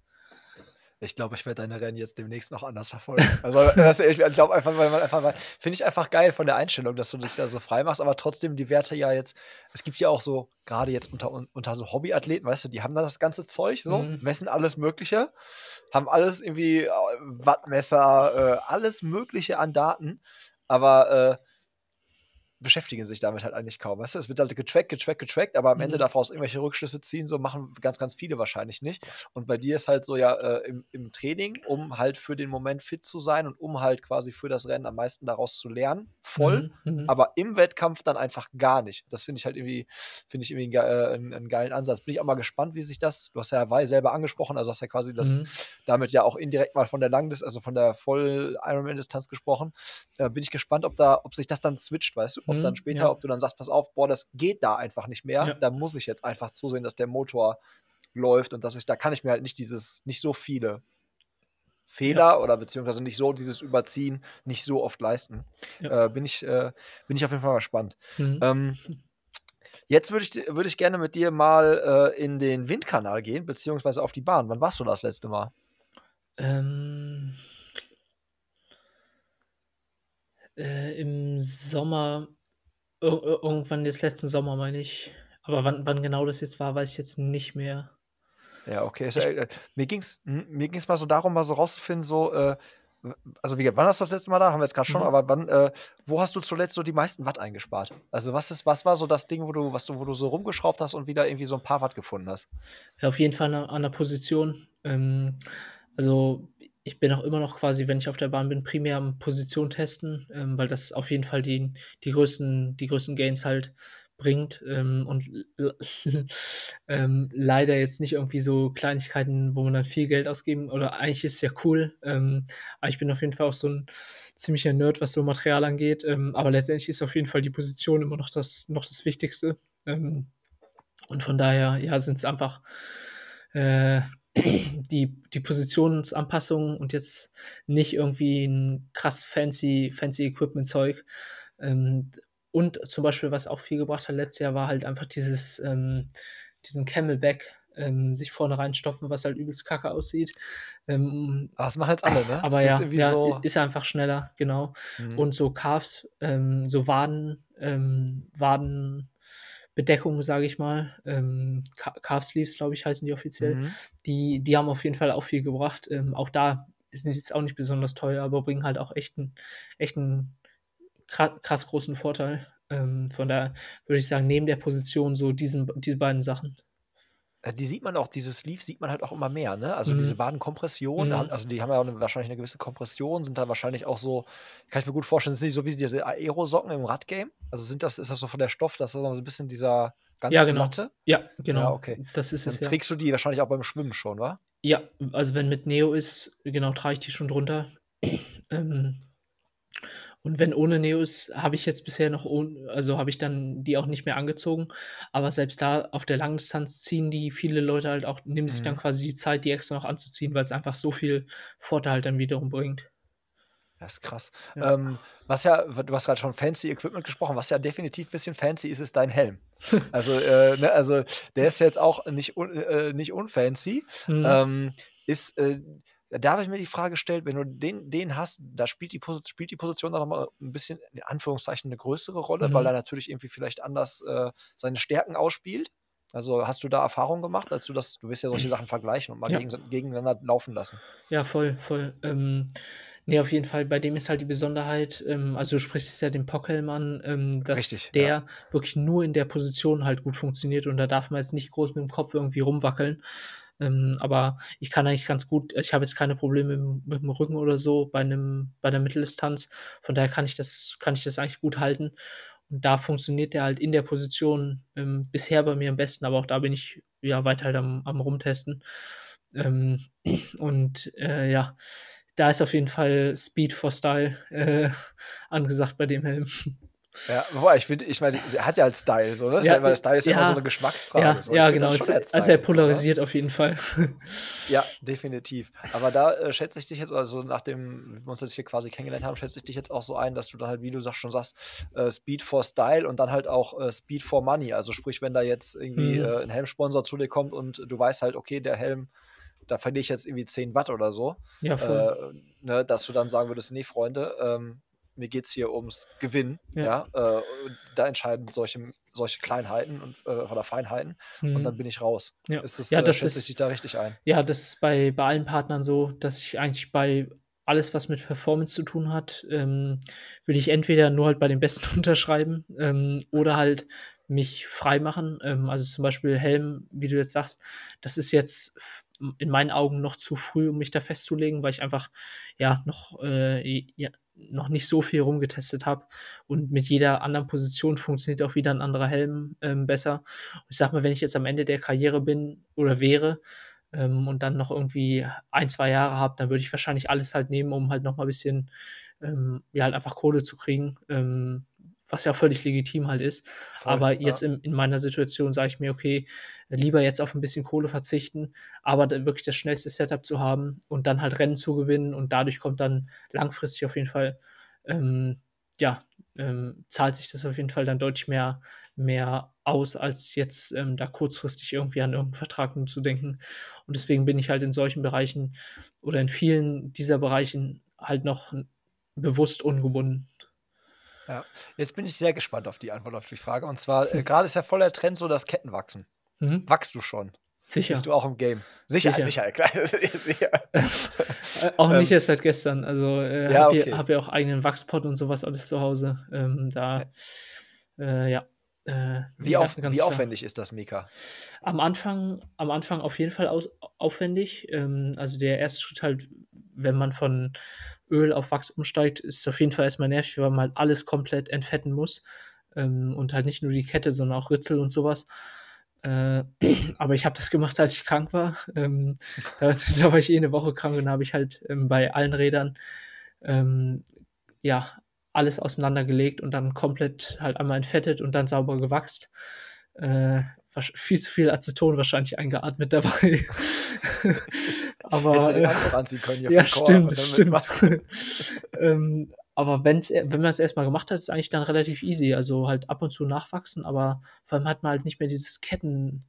B: Ich glaube, ich werde deine Rennen jetzt demnächst noch anders verfolgen. Also, das, ich glaube einfach, weil man einfach, finde ich einfach geil von der Einstellung, dass du dich da so frei machst, aber trotzdem die Werte ja jetzt, es gibt ja auch so, gerade jetzt unter, unter so Hobbyathleten, weißt du, die haben da das ganze Zeug, so,
A: Mhm.
B: messen alles Mögliche, haben alles irgendwie, äh, Wattmesser, äh, alles Mögliche an Daten, aber äh, beschäftigen sich damit halt eigentlich kaum. Weißt du, es wird halt getrackt, getrackt, getrackt, aber am Ende
A: Mhm.
B: daraus irgendwelche Rückschlüsse ziehen, so machen ganz, ganz viele wahrscheinlich nicht. Und bei dir ist halt so ja äh, im, im Training, um halt für den Moment fit zu sein und um halt quasi für das Rennen am meisten daraus zu lernen, voll.
A: Mhm, mhm.
B: Aber im Wettkampf dann einfach gar nicht. Das finde ich halt irgendwie, finde ich irgendwie äh, einen, einen geilen Ansatz. Bin ich auch mal gespannt, wie sich das, du hast ja Hawaii selber angesprochen, also hast ja quasi das
A: Mhm.
B: damit ja auch indirekt mal von der Langdistanz, also von der Voll-Ironman-Distanz gesprochen. Äh, bin ich gespannt, ob da, ob sich das dann switcht, weißt du? Ob
A: Mhm,
B: dann später,
A: ja.
B: ob du dann sagst, pass auf, boah, das geht da einfach nicht mehr.
A: Ja.
B: Da muss ich jetzt einfach zusehen, dass der Motor läuft und dass ich, da kann ich mir halt nicht dieses, nicht so viele Fehler oder beziehungsweise nicht so dieses Überziehen nicht so oft leisten.
A: Ja.
B: Äh, bin, ich, äh, bin ich auf jeden Fall gespannt.
A: Mhm.
B: Ähm, jetzt würde ich, würde ich gerne mit dir mal äh, in den Windkanal gehen, beziehungsweise auf die Bahn. Wann warst du das letzte Mal?
A: Ähm, äh, Im Sommer, ir ir irgendwann jetzt letzten Sommer, meine ich. Aber wann, wann genau das jetzt war, weiß ich jetzt nicht mehr.
B: Ja, okay.
A: Ich-
B: äh, mir ging es mir ging's mal so darum, mal so rauszufinden, so, äh, also wie gesagt, wann hast du das letzte Mal da? Haben wir jetzt gerade schon,
A: Mhm.
B: aber wann, äh, wo hast du zuletzt so die meisten Watt eingespart? Also was ist, was war so das Ding, wo du, was du, wo du so rumgeschraubt hast und wieder irgendwie so ein paar Watt gefunden hast?
A: Ja, auf jeden Fall an, an der Position. Ähm, also ich bin auch immer noch quasi, wenn ich auf der Bahn bin, primär am Position testen, ähm, weil das auf jeden Fall die, die größten, die größten Gains halt bringt ähm, und ähm, leider jetzt nicht irgendwie so Kleinigkeiten, wo man dann viel Geld ausgeben oder eigentlich ist es ja cool, ähm, aber ich bin auf jeden Fall auch so ein ziemlicher Nerd, was so Material angeht, ähm, aber letztendlich ist auf jeden Fall die Position immer noch das, noch das Wichtigste ähm, und von daher, ja, sind es einfach äh, die, die Positionsanpassungen und jetzt nicht irgendwie ein krass fancy, fancy Equipment-Zeug. Ähm, und zum Beispiel, was auch viel gebracht hat letztes Jahr, war halt einfach dieses, ähm, diesen Camelback, ähm, sich vorne reinstopfen, was halt übelst kacke aussieht. Ähm,
B: aber das machen jetzt alle, ne?
A: Aber das ja, ist, ja so ist einfach schneller, genau. Mhm. Und so Calves, ähm, so Waden, ähm, Waden, Bedeckung, sage ich mal. Ähm, Calf Sleeves, glaube ich, heißen die offiziell. Mhm. Die, die haben auf jeden Fall auch viel gebracht. Ähm, auch da sind jetzt auch nicht besonders teuer, aber bringen halt auch echt einen, echt einen krass großen Vorteil. Ähm, von daher würde ich sagen, neben der Position so diesen, diese beiden Sachen.
B: Äh, die sieht man auch, diese Sleeves sieht man halt auch immer mehr, ne? Also mhm. diese Wadenkompression, mhm. also die haben ja auch eine, wahrscheinlich eine gewisse Kompression, sind da wahrscheinlich auch so, kann ich mir gut vorstellen, sind die so wie diese Aerosocken im Radgame? Also sind das, ist das so von der Stoff, dass das so ein bisschen dieser ganz
A: ja, genau.
B: glatte?
A: Ja, genau. Ja,
B: okay.
A: Das ist
B: Dann
A: es,
B: ja. trägst du die wahrscheinlich auch beim Schwimmen schon, wa?
A: Ja, also wenn mit Neo ist, genau, trage ich die schon drunter. ähm, und wenn ohne Neos habe ich jetzt bisher noch, also habe ich dann die auch nicht mehr angezogen. Aber selbst da auf der Langdistanz ziehen die viele Leute halt auch, nehmen sich dann mhm. quasi die Zeit, die extra noch anzuziehen, weil es einfach so viel Vorteil halt dann wiederum bringt.
B: Das ist krass. Ja. Ähm, was ja, du hast gerade schon fancy Equipment gesprochen, was ja definitiv ein bisschen fancy ist, ist dein Helm. also, äh, ne, also der ist jetzt auch nicht, un, äh, nicht unfancy. Mhm. Ähm, ist, äh, da habe ich mir die Frage gestellt, wenn du den, den hast, da spielt die, Position, spielt die Position dann nochmal ein bisschen, in Anführungszeichen, eine größere Rolle, mhm. weil er natürlich irgendwie vielleicht anders äh, seine Stärken ausspielt. Also hast du da Erfahrungen gemacht, als du das, du wirst ja solche Sachen vergleichen und mal ja. gegen, gegeneinander laufen lassen.
A: Ja, voll, voll. Ähm, nee, auf jeden Fall, bei dem ist halt die Besonderheit, ähm, also du sprichst jetzt ja den Pockhelm an, ähm, dass Richtig, der ja. wirklich nur in der Position halt gut funktioniert und da darf man jetzt nicht groß mit dem Kopf irgendwie rumwackeln. Ähm, aber ich kann eigentlich ganz gut, ich habe jetzt keine Probleme mit, mit, dem Rücken oder so bei einem, bei der Mitteldistanz. Von daher kann ich das, kann ich das eigentlich gut halten. Und da funktioniert der halt in der Position ähm, bisher bei mir am besten, aber auch da bin ich ja weiter halt am, am Rumtesten. Ähm, und äh, ja, da ist auf jeden Fall Speed for Style äh, angesagt bei dem Helm.
B: Ja, wobei, ich finde, ich meine, er hat ja halt Style, so, ne? Ja, Style ist ja, immer so eine Geschmacksfrage.
A: Ja,
B: so.
A: ja genau. Style, also er polarisiert so, ne? auf jeden Fall.
B: Ja, definitiv. Aber da äh, schätze ich dich jetzt, also nachdem wir uns jetzt hier quasi kennengelernt haben, schätze ich dich jetzt auch so ein, dass du dann halt, wie du sagst, schon sagst, äh, Speed for Style und dann halt auch äh, Speed for Money. Also sprich, wenn da jetzt irgendwie mhm. Äh, ein Helmsponsor zu dir kommt und du weißt halt, okay, der Helm da verliere ich jetzt irgendwie 10 Watt oder so.
A: Ja, voll.
B: Äh, ne, dass du dann sagen würdest, nee, Freunde, ähm, mir geht es hier ums Gewinnen. Ja. ja? Äh, da entscheiden solche, solche Kleinheiten und, äh, oder Feinheiten mhm. und dann bin ich raus.
A: Ja,
B: ist das,
A: ja,
B: äh,
A: das
B: schätze ich da richtig ein.
A: Ja, das ist bei, bei allen Partnern so, dass ich eigentlich bei alles, was mit Performance zu tun hat, ähm, will ich entweder nur halt bei den Besten unterschreiben ähm, oder halt mich frei machen. Ähm, also zum Beispiel Helm, wie du jetzt sagst, das ist jetzt in meinen Augen noch zu früh, um mich da festzulegen, weil ich einfach ja noch äh, ja, noch nicht so viel rumgetestet habe. Und mit jeder anderen Position funktioniert auch wieder ein anderer Helm ähm, besser. Und ich sag mal, wenn ich jetzt am Ende der Karriere bin oder wäre ähm, und dann noch irgendwie ein, zwei Jahre habe, dann würde ich wahrscheinlich alles halt nehmen, um halt noch mal ein bisschen, ähm, ja, halt einfach Kohle zu kriegen. Was ja völlig legitim halt ist. Voll, aber jetzt ja. in, in, meiner Situation sage ich mir, okay, lieber jetzt auf ein bisschen Kohle verzichten, aber wirklich das schnellste Setup zu haben und dann halt Rennen zu gewinnen und dadurch kommt dann langfristig auf jeden Fall, ähm, ja, ähm, zahlt sich das auf jeden Fall dann deutlich mehr, mehr aus, als jetzt ähm, da kurzfristig irgendwie an irgendeinen Vertrag zu denken. Und deswegen bin ich halt in solchen Bereichen oder in vielen dieser Bereichen halt noch bewusst ungebunden.
B: Ja, jetzt bin ich sehr gespannt auf die Antwort auf die Frage. Und zwar, äh, gerade ist ja voller Trend so das Kettenwachsen. Mhm. Wachst du schon?
A: Sicher.
B: Bist du auch im Game? Sicher, sicher, sicher. klar. sicher.
A: auch nicht ähm, erst seit gestern. Also äh, ja, habe okay. ja, hab ja auch eigenen Wachspot und sowas alles zu Hause. Ähm, da, äh, ja.
B: Äh, wie, auf, wie aufwendig ist das, Mika?
A: Am Anfang, am Anfang auf jeden Fall aus, aufwendig. Ähm, also der erste Schritt halt, wenn man von, Öl auf Wachs umsteigt, ist auf jeden Fall erstmal nervig, weil man halt alles komplett entfetten muss. ähm, und halt nicht nur die Kette, sondern auch Ritzel und sowas. Äh, aber ich habe das gemacht, als ich krank war. Ähm, da, da, war ich eh eine Woche krank und habe ich halt ähm, bei allen Rädern ähm, ja alles auseinandergelegt und dann komplett halt einmal entfettet und dann sauber gewachst. Äh, viel zu viel Aceton wahrscheinlich eingeatmet dabei. aber
B: anziehen können
A: ja, stimmt, stimmt. ähm, aber wenn's, wenn man es erstmal gemacht hat, ist es eigentlich dann relativ easy. Also halt ab und zu nachwachsen, aber vor allem hat man halt nicht mehr dieses Kettenfett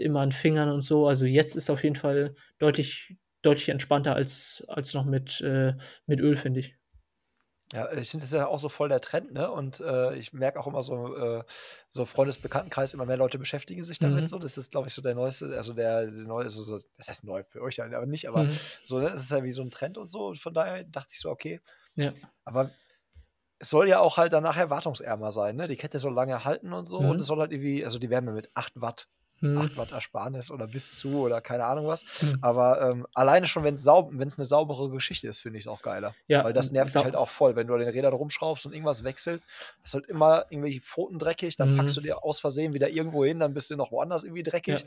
A: immer an Fingern und so. Also jetzt ist auf jeden Fall deutlich, deutlich entspannter als, als noch mit, äh, mit Öl, finde ich.
B: Ja, ich finde, das ist ja auch so voll der Trend, ne? Und äh, ich merke auch immer so, äh, so Freundesbekanntenkreis, immer mehr Leute beschäftigen sich damit.
A: Mhm.
B: So, das ist, glaube ich, so der neueste, also der, der neue, so, so, das heißt neu für euch, aber nicht, aber
A: Mhm.
B: so, ne? Das ist ja wie so ein Trend und so. Und von daher dachte ich so, okay.
A: Ja.
B: Aber es soll ja auch halt dann nachher wartungsärmer sein, ne? Die Kette soll lange halten und so. Und
A: Mhm.
B: es soll halt irgendwie, also die werden ja mit 8 Watt,
A: Mhm.
B: 8 Watt Ersparnis oder bis zu oder keine Ahnung was.
A: Mhm.
B: Aber ähm, alleine schon, wenn es saub eine saubere Geschichte ist, finde ich es auch geiler.
A: Ja,
B: Weil das nervt
A: sau-
B: mich halt auch voll. Wenn du an den Rädern rumschraubst und irgendwas wechselst, hast halt immer irgendwelche Pfoten dreckig, dann
A: Mhm.
B: packst du dir aus Versehen wieder irgendwo hin, dann bist du noch woanders irgendwie dreckig.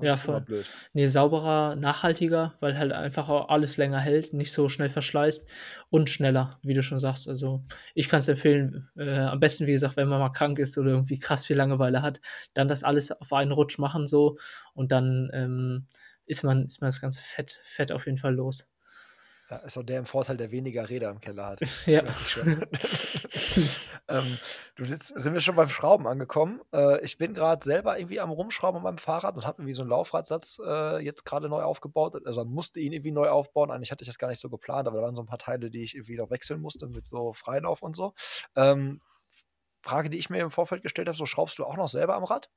B: Und
A: Ja,
B: das ist
A: voll.
B: blöd.
A: Nee, sauberer, nachhaltiger, weil halt einfach auch alles länger hält, nicht so schnell verschleißt und schneller, wie du schon sagst. Also ich kann es empfehlen, äh, am besten, wie gesagt, wenn man mal krank ist oder irgendwie krass viel Langeweile hat, dann das alles auf einen Rutsch machen so und dann ähm, ist man, ist man das ganze Fett, Fett auf jeden Fall los.
B: Ja, ist auch der im Vorteil, der weniger Räder im Keller hat.
A: Ja.
B: Ähm, du sitzt, sind wir schon beim Schrauben angekommen. Äh, ich bin gerade selber irgendwie am Rumschrauben an meinem Fahrrad und habe irgendwie so einen Laufradsatz äh, jetzt gerade neu aufgebaut. Also musste ihn irgendwie neu aufbauen. Eigentlich hatte ich das gar nicht so geplant, aber da waren so ein paar Teile, die ich irgendwie noch wechseln musste mit so Freilauf und so. Ähm, Frage, die ich mir im Vorfeld gestellt habe: So schraubst du auch noch selber am Rad?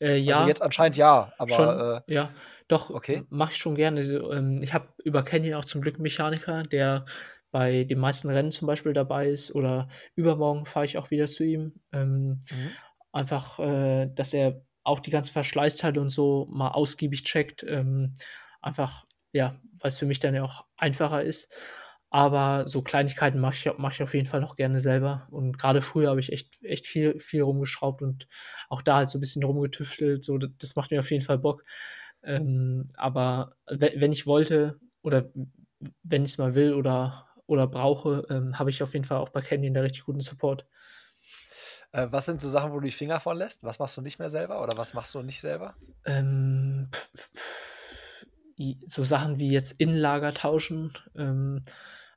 A: Äh, ja.
B: Also jetzt anscheinend ja, aber
A: schon,
B: äh,
A: ja, doch,
B: okay.
A: mache ich schon gerne. Also, ähm, ich habe über Canyon auch zum Glück einen Mechaniker, der bei den meisten Rennen zum Beispiel dabei ist oder übermorgen fahre ich auch wieder zu ihm. Ähm,
B: Mhm.
A: Einfach, äh, dass er auch die ganzen Verschleißteile und so mal ausgiebig checkt. Ähm, einfach, ja, weil es für mich dann ja auch einfacher ist. Aber so Kleinigkeiten mache ich, mach ich auf jeden Fall noch gerne selber. Und gerade früher habe ich echt, echt viel, viel rumgeschraubt und auch da halt so ein bisschen rumgetüftelt. So, das, macht mir auf jeden Fall Bock. Ähm, aber we- wenn ich wollte oder wenn ich es mal will oder, oder brauche, ähm, habe ich auf jeden Fall auch bei Canyon da richtig guten Support.
B: Äh, was sind so Sachen, wo du die Finger von lässt? Was machst du nicht mehr selber oder was machst du nicht selber?
A: Ähm, pf- pf- so Sachen wie jetzt Innenlager tauschen, ähm,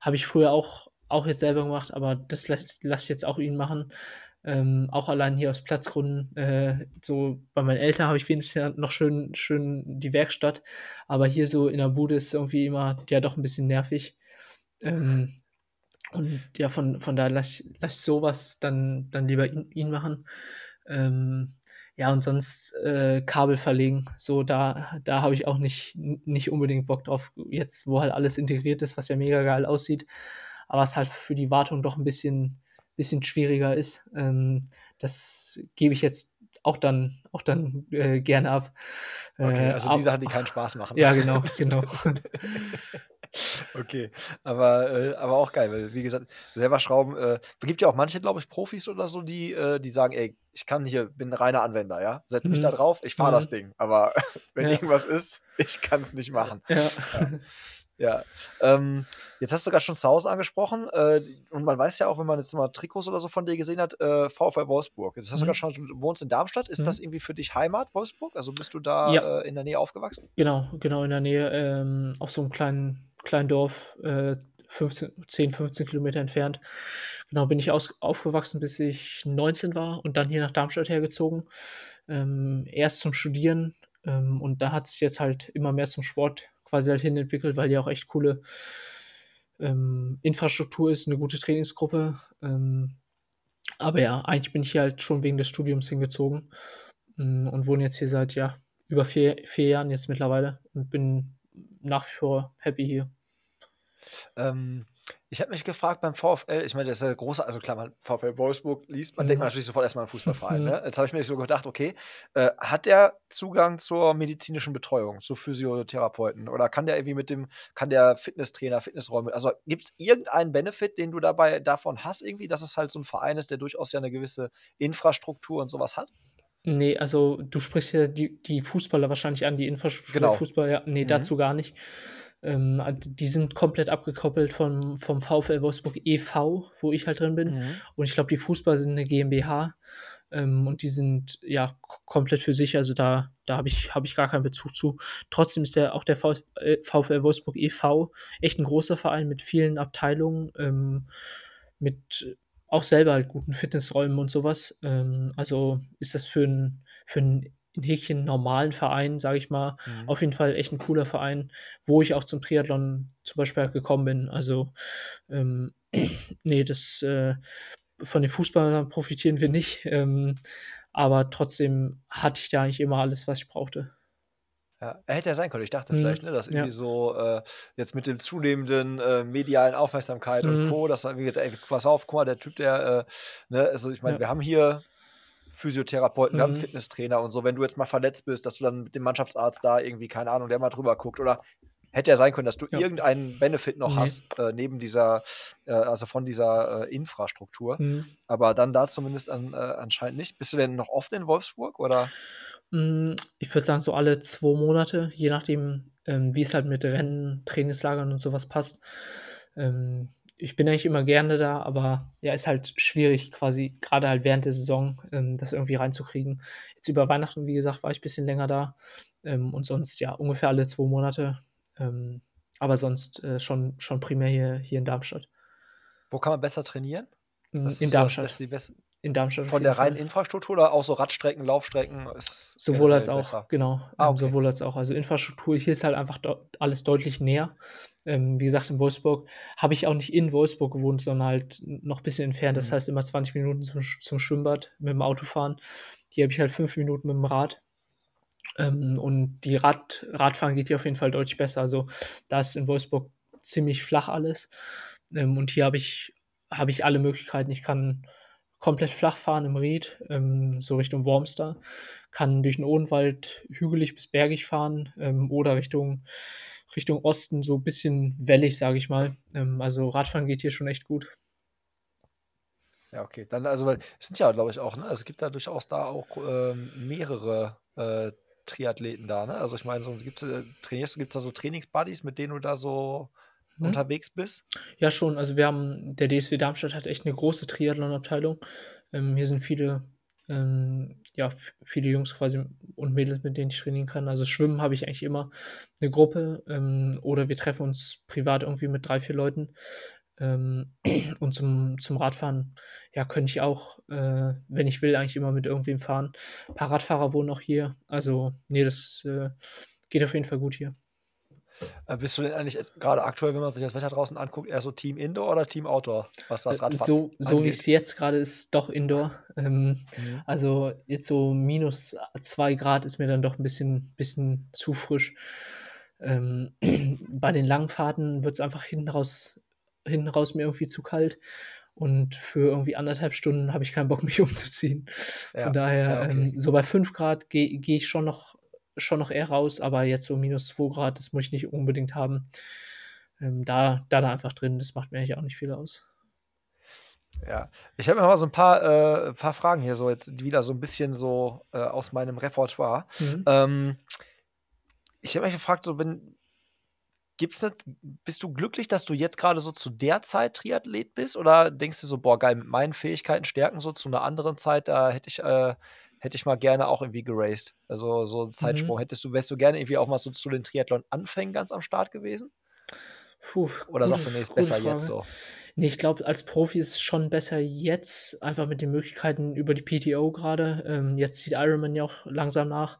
A: habe ich früher auch, auch jetzt selber gemacht, aber das lasse lass ich jetzt auch ihn machen. Ähm, auch allein hier aus Platzgründen. Äh, so bei meinen Eltern habe ich wenigstens ja noch schön, schön die Werkstatt, aber hier so in der Bude ist irgendwie immer ja doch ein bisschen nervig. Ähm, und ja, von, von daher lasse ich, lass ich sowas dann, dann lieber ihn, ihn machen. Ähm, ja, und sonst äh, Kabel verlegen. So, da, da habe ich auch nicht, nicht unbedingt Bock drauf. Jetzt, wo halt alles integriert ist, was ja mega geil aussieht, aber was halt für die Wartung doch ein bisschen, bisschen schwieriger ist. Ähm, das gebe ich jetzt auch dann, auch dann äh, gerne ab.
B: Okay,
A: Äh,
B: also die Sachen, die keinen Spaß machen.
A: Ja, genau, genau.
B: Okay, aber, äh, aber auch geil, weil wie gesagt, selber schrauben, äh, gibt ja auch manche, glaube ich, Profis oder so, die, äh, die sagen, ey, ich kann hier, bin ein reiner Anwender, ja, setz mich
A: Mhm.
B: da drauf, ich fahre
A: Mhm.
B: das Ding, aber wenn
A: Ja.
B: irgendwas ist, ich kann es nicht machen.
A: ja.
B: Ja, ähm, jetzt hast du gerade schon zu Hause angesprochen äh, und man weiß ja auch, wenn man jetzt mal Trikots oder so von dir gesehen hat, äh, VfL Wolfsburg. Jetzt hast du
A: Mhm.
B: gerade schon, du wohnst in Darmstadt. Ist
A: Mhm.
B: das irgendwie für dich Heimat, Wolfsburg? Also bist du da
A: Ja.
B: äh, in der Nähe aufgewachsen?
A: Genau, genau in der Nähe, ähm, auf so einem kleinen, kleinen Dorf, äh, 15, 10, 15 Kilometer entfernt. Genau, bin ich aus, aufgewachsen, bis ich 19 war und dann hier nach Darmstadt hergezogen. Ähm, erst zum Studieren ähm, und da hat es jetzt halt immer mehr zum Sport quasi halt hin entwickelt, weil hier auch echt coole ähm, Infrastruktur ist, eine gute Trainingsgruppe. Ähm, aber ja, eigentlich bin ich hier halt schon wegen des Studiums hingezogen mm, und wohne jetzt hier seit ja über vier, vier Jahren jetzt mittlerweile und bin nach wie vor happy hier.
B: Ähm, Ich habe mich gefragt beim VfL, ich meine, das ist ja große, also klar, man, VfL Wolfsburg liest, man denkt man
A: Mhm.
B: natürlich sofort erstmal an Fußballverein.
A: Mhm.
B: Ne? Jetzt habe ich mir so gedacht, okay, äh, hat der Zugang zur medizinischen Betreuung, zu Physiotherapeuten oder kann der irgendwie mit dem, kann der Fitnesstrainer, Fitnessräume, also gibt es irgendeinen Benefit, den du dabei davon hast, irgendwie, dass es halt so ein Verein ist, der durchaus ja eine gewisse Infrastruktur und sowas hat?
A: Ne, also du sprichst ja die die Fußballer wahrscheinlich an, die Infrastruktur
B: Genau.
A: Fußballer, ja, ne,
B: Mhm.
A: dazu gar nicht. Ähm, a die sind komplett abgekoppelt vom vom VfL Wolfsburg e.V., wo ich halt drin bin.
B: Mhm.
A: Und ich glaube, die Fußballer sind 'ne GmbH, ähm, und die sind, ja, komplett für sich. Also, da da habe ich habe ich gar keinen Bezug zu. Trotzdem ist der auch der VfL äh, VfL Wolfsburg e.V. echt 'n großer Verein mit vielen Abteilungen, ähm, mit auch selber halt guten Fitnessräumen und so was. Ähm, also, ist das für 'n für 'n in Häkchen normalen Verein, sage ich mal,
B: Mhm.
A: auf jeden Fall echt 'n cooler Verein, wo ich auch zum Triathlon zum Beispiel gekommen bin. Also, ähm, ne, das, äh von den Fußballern profitieren wir nicht, ähm, aber trotzdem hatte ich da eigentlich immer alles, was ich brauchte.
B: Ja, hätte ja sein können. Ich dachte
A: Mhm,
B: vielleicht, ne, dass
A: ja.
B: irgendwie so, äh, jetzt mit dem zunehmenden, äh, medialen Aufmerksamkeit und
A: Mhm.
B: Co., dass irgendwie jetzt: „Ey, pass auf, guck mal, der Typ, der, äh“ ne, also, ich meine,
A: Ja.
B: wir haben hier Physiotherapeuten, wir haben
A: Mhm.
B: Fitnesstrainer und so. Wenn du jetzt mal verletzt bist, dass du dann mit dem Mannschaftsarzt da irgendwie, keine Ahnung, der mal drüber guckt oder hätte ja sein können, dass du
A: Ja.
B: irgendeinen Benefit noch
A: Ne.
B: hast, äh, neben dieser äh, also, von dieser, äh, Infrastruktur,
A: Mhm.
B: aber dann da zumindest an äh, anscheinend nicht. Bist du denn noch oft in Wolfsburg oder?
A: Hm, ich würde sagen, so alle 2 Monate, je nachdem, ähm, wie es halt mit Rennen, Trainingslagern und so was passt. Ähm, ich bin eigentlich immer gerne da, aber ja, ist halt schwierig quasi grade halt während der Saison, ähm, das irgendwie reinzukriegen. Jetzt über Weihnachten, wie gesagt, war ich bisschen länger da, ähm, und sonst, ja, ungefähr alle 2 Monate, ähm, aber sonst, äh, schon schon primär hier hier in Darmstadt.
B: Wo kann man besser trainieren? Was
A: in
B: ist so
A: Darmstadt.
B: Beste
A: In Darmstadt
B: von der reinen. Infrastruktur oder auch so Radstrecken, Laufstrecken
A: Sowohl als auch,
B: besser?
A: genau.
B: Ah, okay.
A: sowohl als auch. Also, Infrastruktur hier ist halt einfach alles deutlich näher. Ähm, wie gesagt, in Wolfsburg habe ich auch nicht in Wolfsburg gewohnt, sondern halt noch bisschen entfernt. Das
B: Mhm.
A: heißt immer 20 Minuten zum zum Schwimmbad mit dem Auto fahren. Hier habe ich halt 5 Minuten mit dem Rad. Ähm, und die Rad Radfahren geht hier auf jeden Fall deutlich besser. Also, da ist in Wolfsburg ziemlich flach alles. Ähm, und hier habe ich habe ich alle Möglichkeiten. Ich kann komplett flach fahren im Ried, ähm, so Richtung Wormster, kann durch 'n Odenwald hügelig bis bergig fahren, ähm, oder Richtung Richtung Osten so bisschen wellig, sage ich mal. Ähm, also, Radfahren geht hier schon echt gut.
B: Ja, okay. Dann also, weil es sind ja, glaube ich, auch, ne also, es gibt da durchaus da auch, ähm, mehrere, äh, Triathleten da, ne? Also, ich meine, so gibt's äh, trainierst du gibt's da so Trainingsbuddies, mit denen du da so
A: Mhm.
B: unterwegs bist?
A: Ja, schon. Also, wir haben der DSW Darmstadt hat echt 'ne große Triathlon-Abteilung. Ähm, hier sind viele, ähm, ja, viele Jungs quasi und Mädels, mit denen ich trainieren kann. Also, Schwimmen habe ich eigentlich immer 'ne Gruppe, ähm, oder wir treffen uns privat irgendwie mit 3, 4 Leuten. Ähm, und zum zum Radfahren, ja, könnte ich auch, äh, wenn ich will, eigentlich immer mit irgendwem fahren. Paar Radfahrer wohnen auch hier. Also, ne, das, äh, geht auf jeden Fall gut hier.
B: Äh, bist du denn eigentlich jetzt grade aktuell, wenn man sich das Wetter draußen anguckt, eher so Team Indoor oder Team Outdoor, was das
A: Äh,
B: Radfahren
A: so so wie's
B: angeht?
A: jetzt grade ist, doch Indoor. Ähm,
B: Mhm.
A: also, jetzt so minus 2 Grad ist mir dann doch 'n bisschen bisschen zu frisch. Ähm, bei den langen Fahrten wird's einfach hinten raus hinten raus mir irgendwie zu kalt und für irgendwie 1,5 Stunden habe ich keinen Bock, mich umzuziehen.
B: Ja,
A: Von daher,
B: ja, okay.
A: ähm, so bei 5 Grad gehe gehe ich schon noch schon noch eher raus, aber jetzt so minus 2 Grad, das muss ich nicht unbedingt haben. Ähm, da da dann einfach drin, das macht mir eigentlich auch nicht viel aus.
B: Ja. Ich habe mir mal so 'n paar äh, paar Fragen hier so jetzt wieder so 'n bisschen so, äh, aus meinem Repertoire.
A: Mhm.
B: Ähm, ich habe mich gefragt, so wenn gibt's 'ne bist du glücklich, dass du jetzt grade so zu der Zeit Triathlet bist oder denkst du so: „Boah, geil, mit meinen Fähigkeiten, Stärken so zu 'ner anderen Zeit, da hätte ich äh, hätte ich mal gerne auch irgendwie geraced?“ Also, so 'n Zeitsprung.
A: Mhm.
B: Hättest du wärst du gerne irgendwie auch mal so zu den Triathlon-Anfängen ganz am Start gewesen?
A: Puh,
B: Oder sagst du:
A: F
B: „Ne, ist besser
A: Frage.
B: jetzt so?“
A: Ne, ich glaube, als Profi ist es schon besser jetzt, einfach mit den Möglichkeiten über die PTO grade. Ähm, jetzt zieht Ironman ja auch langsam nach.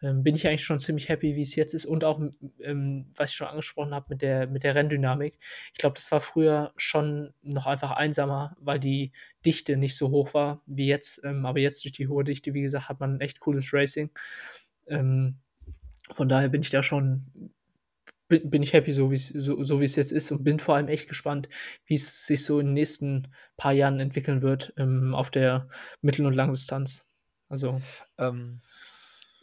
A: Ähm, bin ich eigentlich schon ziemlich happy, wie's jetzt ist und auch, ähm, was ich schon angesprochen habe mit der mit der Renndynamik. Ich glaube, das war früher schon noch einfach einsamer, weil die Dichte nicht so hoch war wie jetzt. Ähm, aber jetzt durch die hohe Dichte, wie gesagt, hat man echt cooles Racing. Ähm, von daher bin ich da schon bin bin ich happy, so wie's so so wie's jetzt ist und bin vor allem echt gespannt, wie's sich so in den nächsten paar Jahren entwickeln wird, ähm, auf der Mittel und Langdistanz. Also
B: Ähm,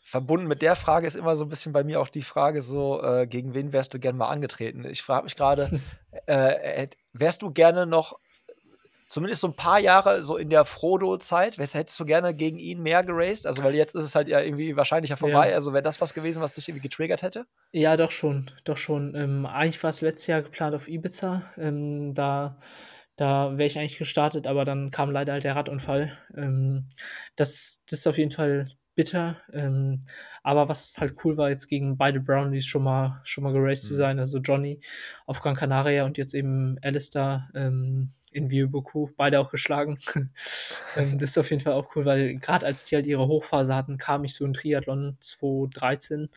B: verbunden mit der Frage ist immer so 'n bisschen bei mir auch die Frage so, äh, gegen wen wärst du gern mal angetreten? Ich frage mich grade, äh, hätt wärst du gerne noch zumindest so 'n paar Jahre so in der Frodo-Zeit, hättest du gerne gegen ihn mehr geraced? Also, weil jetzt ist es halt ja irgendwie wahrscheinlich ja vorbei.
A: Ja.
B: Also, wäre das was gewesen, was dich irgendwie getriggert hätte?
A: Ja, doch schon, doch schon. Ähm, eigentlich war's letztes Jahr geplant auf Ibiza. Ähm, da da wäre ich eigentlich gestartet, aber dann kam leider halt der Radunfall. Ähm, das das ist auf jeden Fall bitter. Ähm, aber was halt cool war, jetzt gegen beide Brownies schon mal schon mal geraced zu
B: Mhm.
A: sein, also Johnny auf Gran Canaria und jetzt eben Alistair, ähm, in Vieux-Bourgues, beide auch geschlagen. Ähm, das ist auf jeden Fall auch cool, weil grad als die halt ihre Hochphase hatten, kam ich so in Triathlon 2013,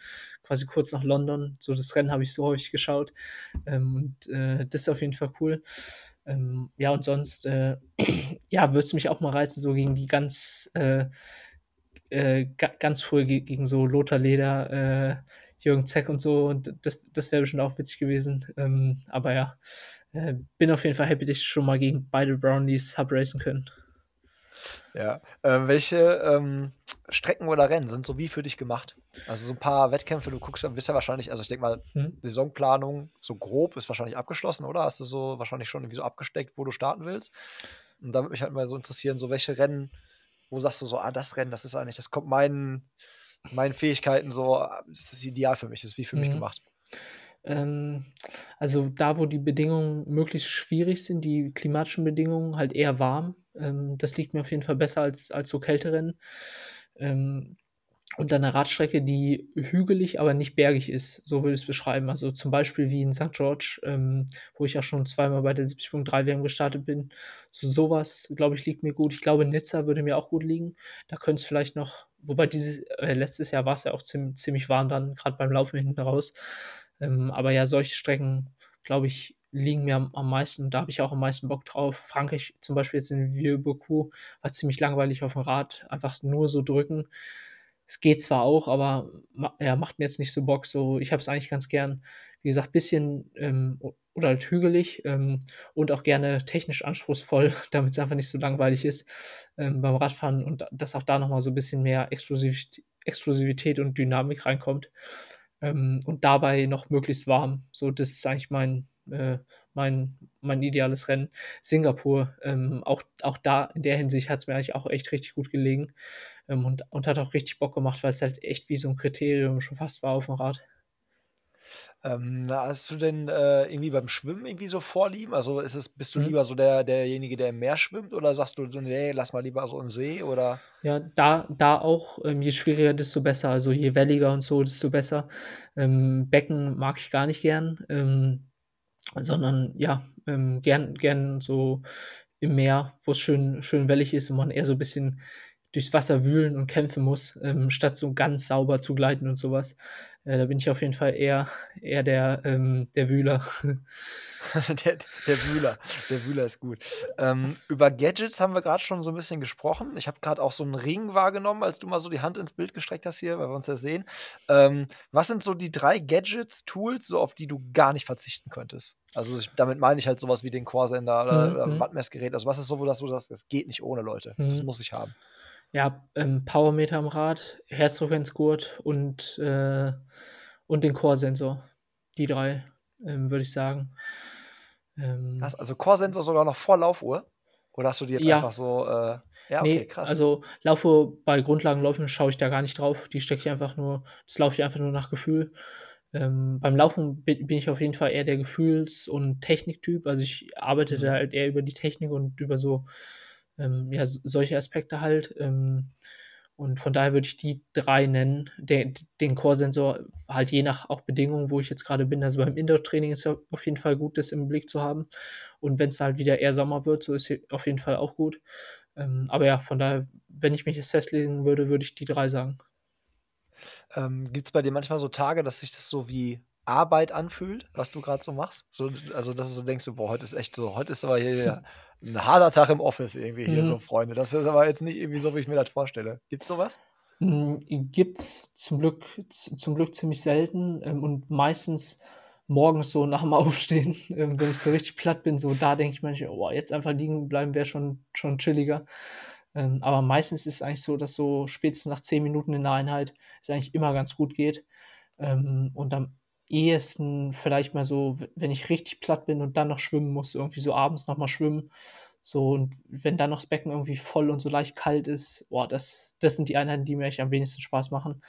A: quasi kurz nach London. So das Rennen habe ich so häufig geschaut. Ähm, und, äh, das ist auf jeden Fall cool. Ähm, ja, und sonst, äh, ja, würde es mich auch mal reizen, so gegen die ganz, äh äh, ga ganz früh ge gegen so Lothar Leder, Jürgen Zeck und so und das das wäre bestimmt auch witzig gewesen. Aber ja, äh, bin auf jeden Fall happy, dass ich schon mal gegen beide Brownies habe racen können.
B: Ja. Ähm, welche, ähm, Strecken oder Rennen sind so wie für dich gemacht? Also, so 'n paar Wettkämpfe, du guckst ja bist ja wahrscheinlich also, ich denke mal,
A: Mhm.
B: Saisonplanung so grob ist wahrscheinlich abgeschlossen, oder? Hast du so wahrscheinlich schon irgendwie so abgesteckt, wo du starten willst? Und da würde mich halt mal so interessieren, so welche Rennen, wo sagst du so: „Ah, das Rennen, das ist eigentlich das kommt meinen meinen Fähigkeiten so a das ist ideal für mich, das ist wie für mich
A: Mhm.
B: gemacht.“
A: Ähm, also, da, wo die Bedingungen möglichst schwierig sind, die klimatischen Bedingungen, halt eher warm. Ähm, das liegt mir auf jeden Fall besser als als so Kälterennen. Ähm, und dann 'ne Radstrecke, die hügelig, aber nicht bergig ist, so würde ich's beschreiben. Also, zum Beispiel wie in St. George, ähm, wo ich auch schon zweimal bei der 70.3 WM gestartet bin. So so was, glaube ich, liegt mir gut. Ich glaube, Nizza würde mir auch gut liegen. Da könnte es vielleicht noch wobei dieses äh, letztes Jahr war's ja auch ziem ziemlich warm dann, grad beim Laufen hinten raus. Ähm, aber ja, solche Strecken, glaube ich, liegen mir am am meisten. Da habe ich auch am meisten Bock drauf. Frankreich zum Beispiel jetzt in Vieux-Bourgues war ziemlich langweilig aufm Rad, einfach nur so drücken. Es geht zwar auch, aber ja, macht mir jetzt nicht so Bock so. Ich habe es eigentlich ganz gern, wie gesagt, bisschen, ähm, oder halt hügelig, ähm, und auch gerne technisch anspruchsvoll, damit's einfach nicht so langweilig ist, ähm, beim Radfahren und dass auch da noch mal so 'n bisschen mehr Explosivit Explosivität und Dynamik reinkommt. Ähm, und dabei noch möglichst warm. So, das ist eigentlich mein äh, mein mein ideales Rennen. Singapur, ähm, auch auch da in der Hinsicht hat's mir eigentlich auch echt richtig gut gelegen, ähm, und und hat auch richtig Bock gemacht, weil's halt echt wie so 'n Kriterium schon fast war aufm Rad.
B: Ähm, hast du denn, äh, irgendwie beim Schwimmen irgendwie so Vorlieben? Also, ist es bist du
A: Mhm.
B: lieber so der derjenige, der im Meer schwimmt oder sagst du so: „Ne, lass mal lieber so im See“, oder?
A: Ja, da da auch, ähm, je schwieriger, desto besser. Also, je welliger und so, desto besser. Ähm, Becken mag ich gar nicht gern, ähm, sondern ja, ähm, gern gern so im Meer, wo's schön schön wellig ist und man eher so bisschen durchs Wasser wühlen und kämpfen muss, ähm, statt so ganz sauber zu gleiten und so was. Äh, da bin ich auf jeden Fall eher eher der, ähm der Wühler.
B: Der der Wühler. Der Wühler ist gut. Ähm, über Gadgets haben wir grad schon so 'n bisschen gesprochen. Ich habe grad auch so 'n Ring wahrgenommen, als du mal so die Hand ins Bild gestreckt hast hier, weil wir uns ja sehen. Ähm, was sind so die 3 Gadgets, Tools, so auf die du gar nicht verzichten könntest? Also, ich damit meine ich halt so was wie den Core-Sender oder
A: Mhm,
B: oder
A: mhm.
B: Wattmessgerät. Also, was ist so, wo das du sagst: „Das geht nicht ohne, Leute. Das
A: Mhm.
B: muss ich haben?“
A: Ja, ähm, Powermeter am Rad, Herzfrequenzgurt und, äh und den Core-Sensor. Die 3, ähm, würde ich sagen.
B: Krass,
A: Ähm
B: also Core-Sensor sogar noch vor Laufuhr? Oder hast du die jetzt
A: Ja.
B: einfach so, äh ja, okay,
A: Ne,
B: krass.
A: also Laufuhr bei Grundlagenläufen schaue ich da gar nicht drauf. Die stecke ich einfach nur das laufe ich einfach nur nach Gefühl. Ähm, beim Laufen bi bin ich auf jeden Fall eher der Gefühls und Techniktyp. Also, ich arbeite da
B: Mhm.
A: halt eher über die Technik und über so, ähm, ja, solche Aspekte halt. Ähm, und von daher würde ich die 3 nennen. Der d den Core-Sensor halt je nach auch Bedingungen, wo ich jetzt grade bin. Also, beim Indoor-Training ist ja auf jeden Fall gut, das im Blick zu haben. Und wenn's halt wieder eher Sommer wird, so ist auf jeden Fall auch gut. Ähm, aber ja, von daher, wenn ich mich jetzt festlegen würde, würde ich die 3 sagen.
B: Ähm, gibt's bei dir manchmal so Tage, dass sich das so wie Arbeit anfühlt, was du grad so machst? So also, dass du so denkst so: „Boah, heute ist echt so heute ist aber hier 'n harter Tag im Office irgendwie hier so,
A: Mhm.
B: Freunde. Das ist aber jetzt nicht irgendwie so, wie ich mir das vorstelle.“ Gibt's so was?
A: Hm, gibt's zum Glück zum Glück ziemlich selten, ähm, und meistens morgens so nach dem Aufstehen, ähm, wenn ich so richtig platt bin, so da denke ich manchmal, oh, jetzt einfach liegen bleiben wäre schon, schon chilliger. Ähm, aber meistens ist es eigentlich so, dass so spätestens nach 10 Minuten in der Einheit es eigentlich immer ganz gut geht. Und am ehesten vielleicht mal so, wenn ich richtig platt bin und dann noch schwimmen muss, irgendwie so abends nochmal schwimmen. So, und wenn dann noch das Becken irgendwie voll und so leicht kalt ist, boah, das, das sind die Einheiten, die mir eigentlich am wenigsten Spaß machen.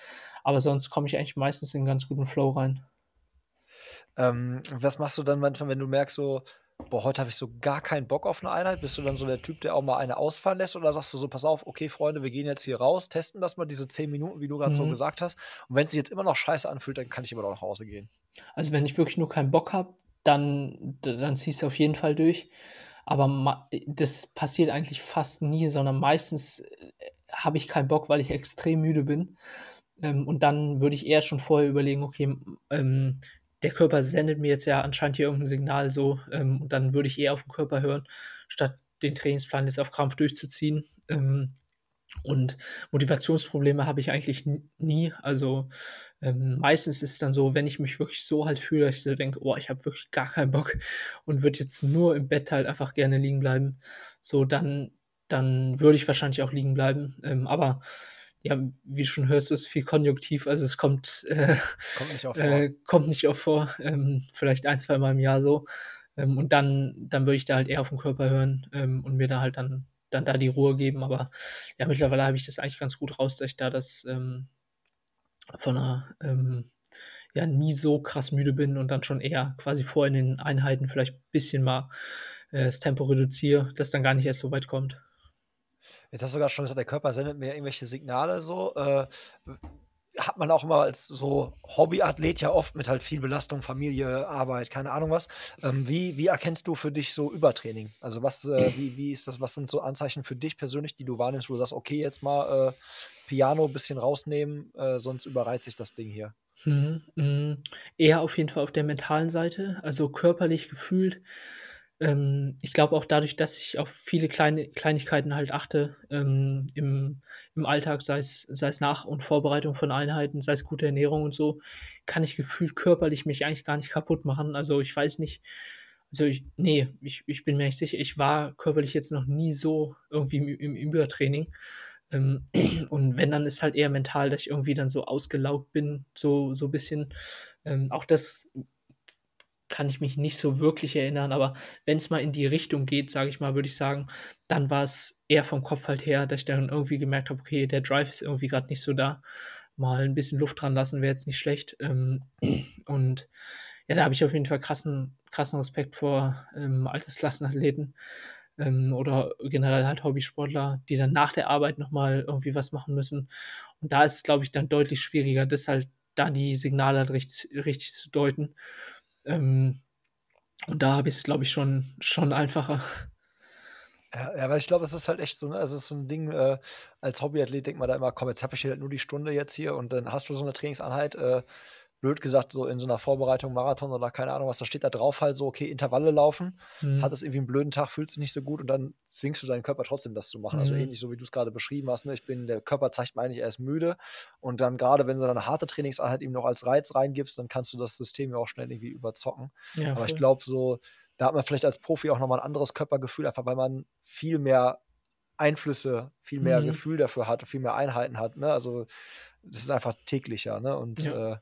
A: Aber sonst komme ich eigentlich meistens in einen ganz guten Flow rein.
B: Ähm, was machst du dann manchmal, wenn du merkst, so, boah, heute habe ich so gar keinen Bock auf eine Einheit? Bist du dann so der Typ, der auch mal eine ausfallen lässt? Oder sagst du so, pass auf, okay, Freunde, wir gehen jetzt hier raus, testen das mal, diese zehn Minuten, wie du gerade so
A: Mhm.
B: gesagt hast. Und wenn es sich jetzt immer noch scheiße anfühlt, dann kann ich immer noch nach Hause gehen.
A: Also wenn ich wirklich nur keinen Bock habe, dann, dann ziehst du auf jeden Fall durch. Aber das passiert eigentlich fast nie, sondern meistens äh, habe ich keinen Bock, weil ich extrem müde bin. Ähm, und dann würde ich eher schon vorher überlegen, okay, ähm, der Körper sendet mir jetzt ja anscheinend hier irgendein Signal so. Ähm, und dann würde ich eher auf den Körper hören, statt den Trainingsplan jetzt auf Krampf durchzuziehen. Ähm, und Motivationsprobleme habe ich eigentlich nie. Also ähm, meistens ist es dann so, wenn ich mich wirklich so halt fühle, dass ich so denke, oh, ich habe wirklich gar keinen Bock und würde jetzt nur im Bett halt einfach gerne liegen bleiben. So, dann, dann würde ich wahrscheinlich auch liegen bleiben. Ähm, aber ja, wie du schon hörst, ist viel konjunktiv. Also es kommt, äh,
B: Kommt nicht auch vor.
A: äh, kommt nicht oft vor. Ähm, vielleicht ein, zwei Mal im Jahr so. Ähm, und dann, dann würde ich da halt eher auf den Körper hören ähm, und mir da halt dann, dann da die Ruhe geben. Aber ja, mittlerweile habe ich das eigentlich ganz gut raus, dass ich da das ähm, von einer ähm, ja nie so krass müde bin und dann schon eher quasi vor in den Einheiten vielleicht ein bisschen mal äh, das Tempo reduziere, dass dann gar nicht erst so weit kommt.
B: Jetzt hast du gerade schon gesagt, der Körper sendet mir irgendwelche Signale so. Äh, hat man auch immer als so Hobbyathlet ja oft mit halt viel Belastung, Familie, Arbeit, keine Ahnung was. Ähm, wie, wie erkennst du für dich so Übertraining? Also was, äh, wie, wie ist das, was sind so Anzeichen für dich persönlich, die du wahrnimmst, wo du sagst, okay, jetzt mal äh, Piano ein bisschen rausnehmen, äh, sonst überreizt sich das Ding hier.
A: Mhm, mhm. Eher auf jeden Fall auf der mentalen Seite, also körperlich gefühlt. Ähm, ich glaube auch dadurch, dass ich auf viele kleine Kleinigkeiten halt achte ähm, im, im Alltag, sei es, sei es Nach- und Vorbereitung von Einheiten, sei es gute Ernährung und so, kann ich gefühlt körperlich mich eigentlich gar nicht kaputt machen. Also ich weiß nicht, also ich, nee, ich, ich bin mir nicht sicher, ich war körperlich jetzt noch nie so irgendwie im, im Übertraining. Ähm, und wenn, dann ist halt eher mental, dass ich irgendwie dann so ausgelaugt bin, so, so ein bisschen. Ähm, auch das kann ich mich nicht so wirklich erinnern, aber wenn es mal in die Richtung geht, sage ich mal, würde ich sagen, dann war es eher vom Kopf halt her, dass ich dann irgendwie gemerkt habe, okay, der Drive ist irgendwie gerade nicht so da. Mal ein bisschen Luft dran lassen wäre jetzt nicht schlecht. Ähm, und ja, da habe ich auf jeden Fall krassen, krassen Respekt vor ähm, Altersklassenathleten ähm, oder generell halt Hobbysportler, die dann nach der Arbeit nochmal irgendwie was machen müssen. Und da ist es, glaube ich, dann deutlich schwieriger, das halt da die Signale halt richtig, richtig zu deuten. Ähm, und da habe ich es, glaube ich, schon, schon einfacher.
B: Ja, weil ich glaube, es ist halt echt so, ne? Es ist so ein Ding, äh, als Hobbyathlet denkt man da immer: „Komm, jetzt habe ich hier halt nur die Stunde jetzt hier“ und dann hast du so eine Trainingseinheit, äh, blöd gesagt, so in so einer Vorbereitung, Marathon oder keine Ahnung was, da steht da drauf halt so: „Okay, Intervalle laufen.“
A: Mhm.
B: Hattest irgendwie einen blöden Tag, fühlst dich nicht so gut und dann zwingst du deinen Körper trotzdem, das zu machen. Also,
A: Mhm.
B: ähnlich so, wie du es gerade beschrieben hast, ne? Ich bin der Körper zeigt mir eigentlich, er ist müde und dann gerade wenn du dann 'ne harte Trainingseinheit ihm noch als Reiz reingibst, dann kannst du das System ja auch schnell irgendwie überzocken.
A: Ja,
B: Aber ich
A: voll.
B: glaube so, da hat man vielleicht als Profi auch noch mal 'n anderes Körpergefühl, einfach weil man viel mehr Einflüsse, viel mehr
A: Mhm.
B: Gefühl dafür hat, viel mehr Einheiten hat, ne? Also, das ist einfach täglicher, ne? Und,
A: Ja.
B: äh,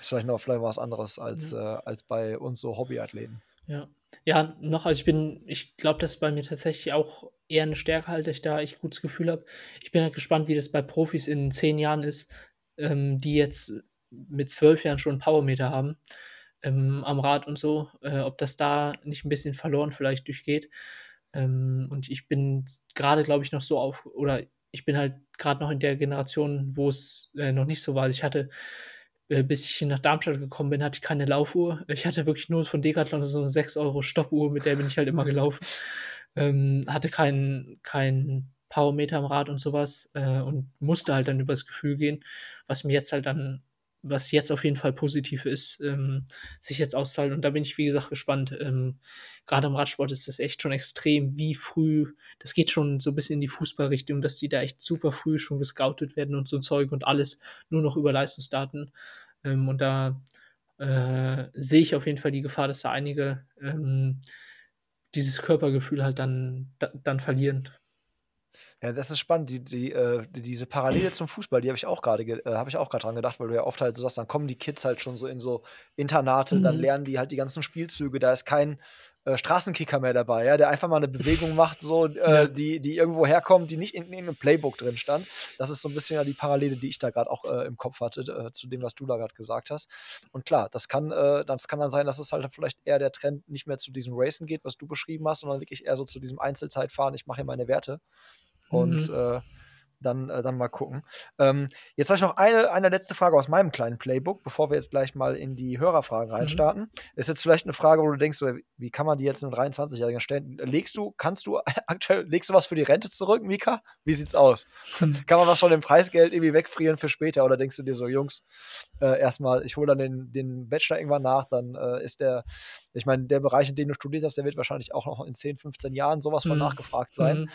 B: ist vielleicht noch vielleicht was anderes als, äh
A: Ja.
B: als bei uns so Hobbyathleten.
A: Ja. Ja, noch, also ich bin, ich glaube, das ist bei mir tatsächlich auch eher eine Stärke halt, dass ich da echt gutes Gefühl habe. Ich bin halt gespannt, wie das bei Profis in 10 Jahren ist, ähm, die jetzt mit 12 Jahren schon 'n Powermeter haben, ähm, am Rad und so, äh, ob das da nicht ein bisschen verloren vielleicht durchgeht. Ähm, und ich bin gerade, glaube ich, noch so auf oder ich bin halt gerade noch in der Generation, wo es äh, noch nicht so war. Also, ich hatte äh, bis ich nach Darmstadt gekommen bin, hatte ich keine Laufuhr. Ich hatte wirklich nur von Decathlon so 'ne 6 € Stoppuhr, mit der bin ich halt immer gelaufen. Ähm, hatte keinen keinen Powermeter am Rad und so was, äh, und musste halt dann übers Gefühl gehen, was mir jetzt halt dann was jetzt auf jeden Fall positiv ist, ähm, sich jetzt auszahlt. Und da bin ich, wie gesagt, gespannt. Ähm, grade im Radsport ist das echt schon extrem, wie früh das geht schon so bis in die Fußballrichtung, dass die da echt super früh schon gescoutet werden und so 'n Zeug und alles nur noch über Leistungsdaten. Ähm, und da äh, sehe ich auf jeden Fall die Gefahr, dass da einige ähm, dieses Körpergefühl halt dann, da, dann verlieren.
B: Ja, das ist spannend. Die, die, äh, diese Parallele zum Fußball, die habe ich auch gerade äh, habe ich auch gerade dran gedacht, weil du ja oft halt so sagst, dann kommen die Kids halt schon so in so Internate, dann
A: Mhm.
B: lernen die halt die ganzen Spielzüge, da ist kein äh, Straßenkicker mehr dabei, ja, der einfach mal eine Bewegung macht, so, äh,
A: Ja.
B: die, die irgendwo herkommt, die nicht in, in irgendeinem Playbook drin stand. Das ist so ein bisschen ja die Parallele, die ich da gerade auch äh, im Kopf hatte, äh, zu dem, was du da gerade gesagt hast. Und klar, das kann, das kann dann sein, dass es halt vielleicht eher der Trend nicht mehr zu diesem Racen geht, was du beschrieben hast, sondern wirklich eher so zu diesem Einzelzeitfahren, ich mache hier meine Werte. Und
A: Mhm.
B: äh, dann, äh, dann mal gucken. Ähm, jetzt habe ich noch eine, eine letzte Frage aus meinem kleinen Playbook, bevor wir jetzt gleich mal in die Hörerfragen
A: Mhm.
B: reinstarten. Ist jetzt vielleicht eine Frage, wo du denkst, so, wie kann man die jetzt einem 23-Jährigen stellen? Legst du, kannst du aktuell, legst du was für die Rente zurück, Mika? Wie sieht's aus?
A: Hm.
B: Kann man was von dem Preisgeld irgendwie wegfrieren für später? Oder denkst du dir so, Jungs, äh, erstmal, ich hole dann den, den Bachelor irgendwann nach, dann äh, ist der, ich meine, der Bereich, in dem du studiert hast, der wird wahrscheinlich auch noch in 10, 15 Jahren sowas von
A: Mhm.
B: nachgefragt sein.
A: Mhm.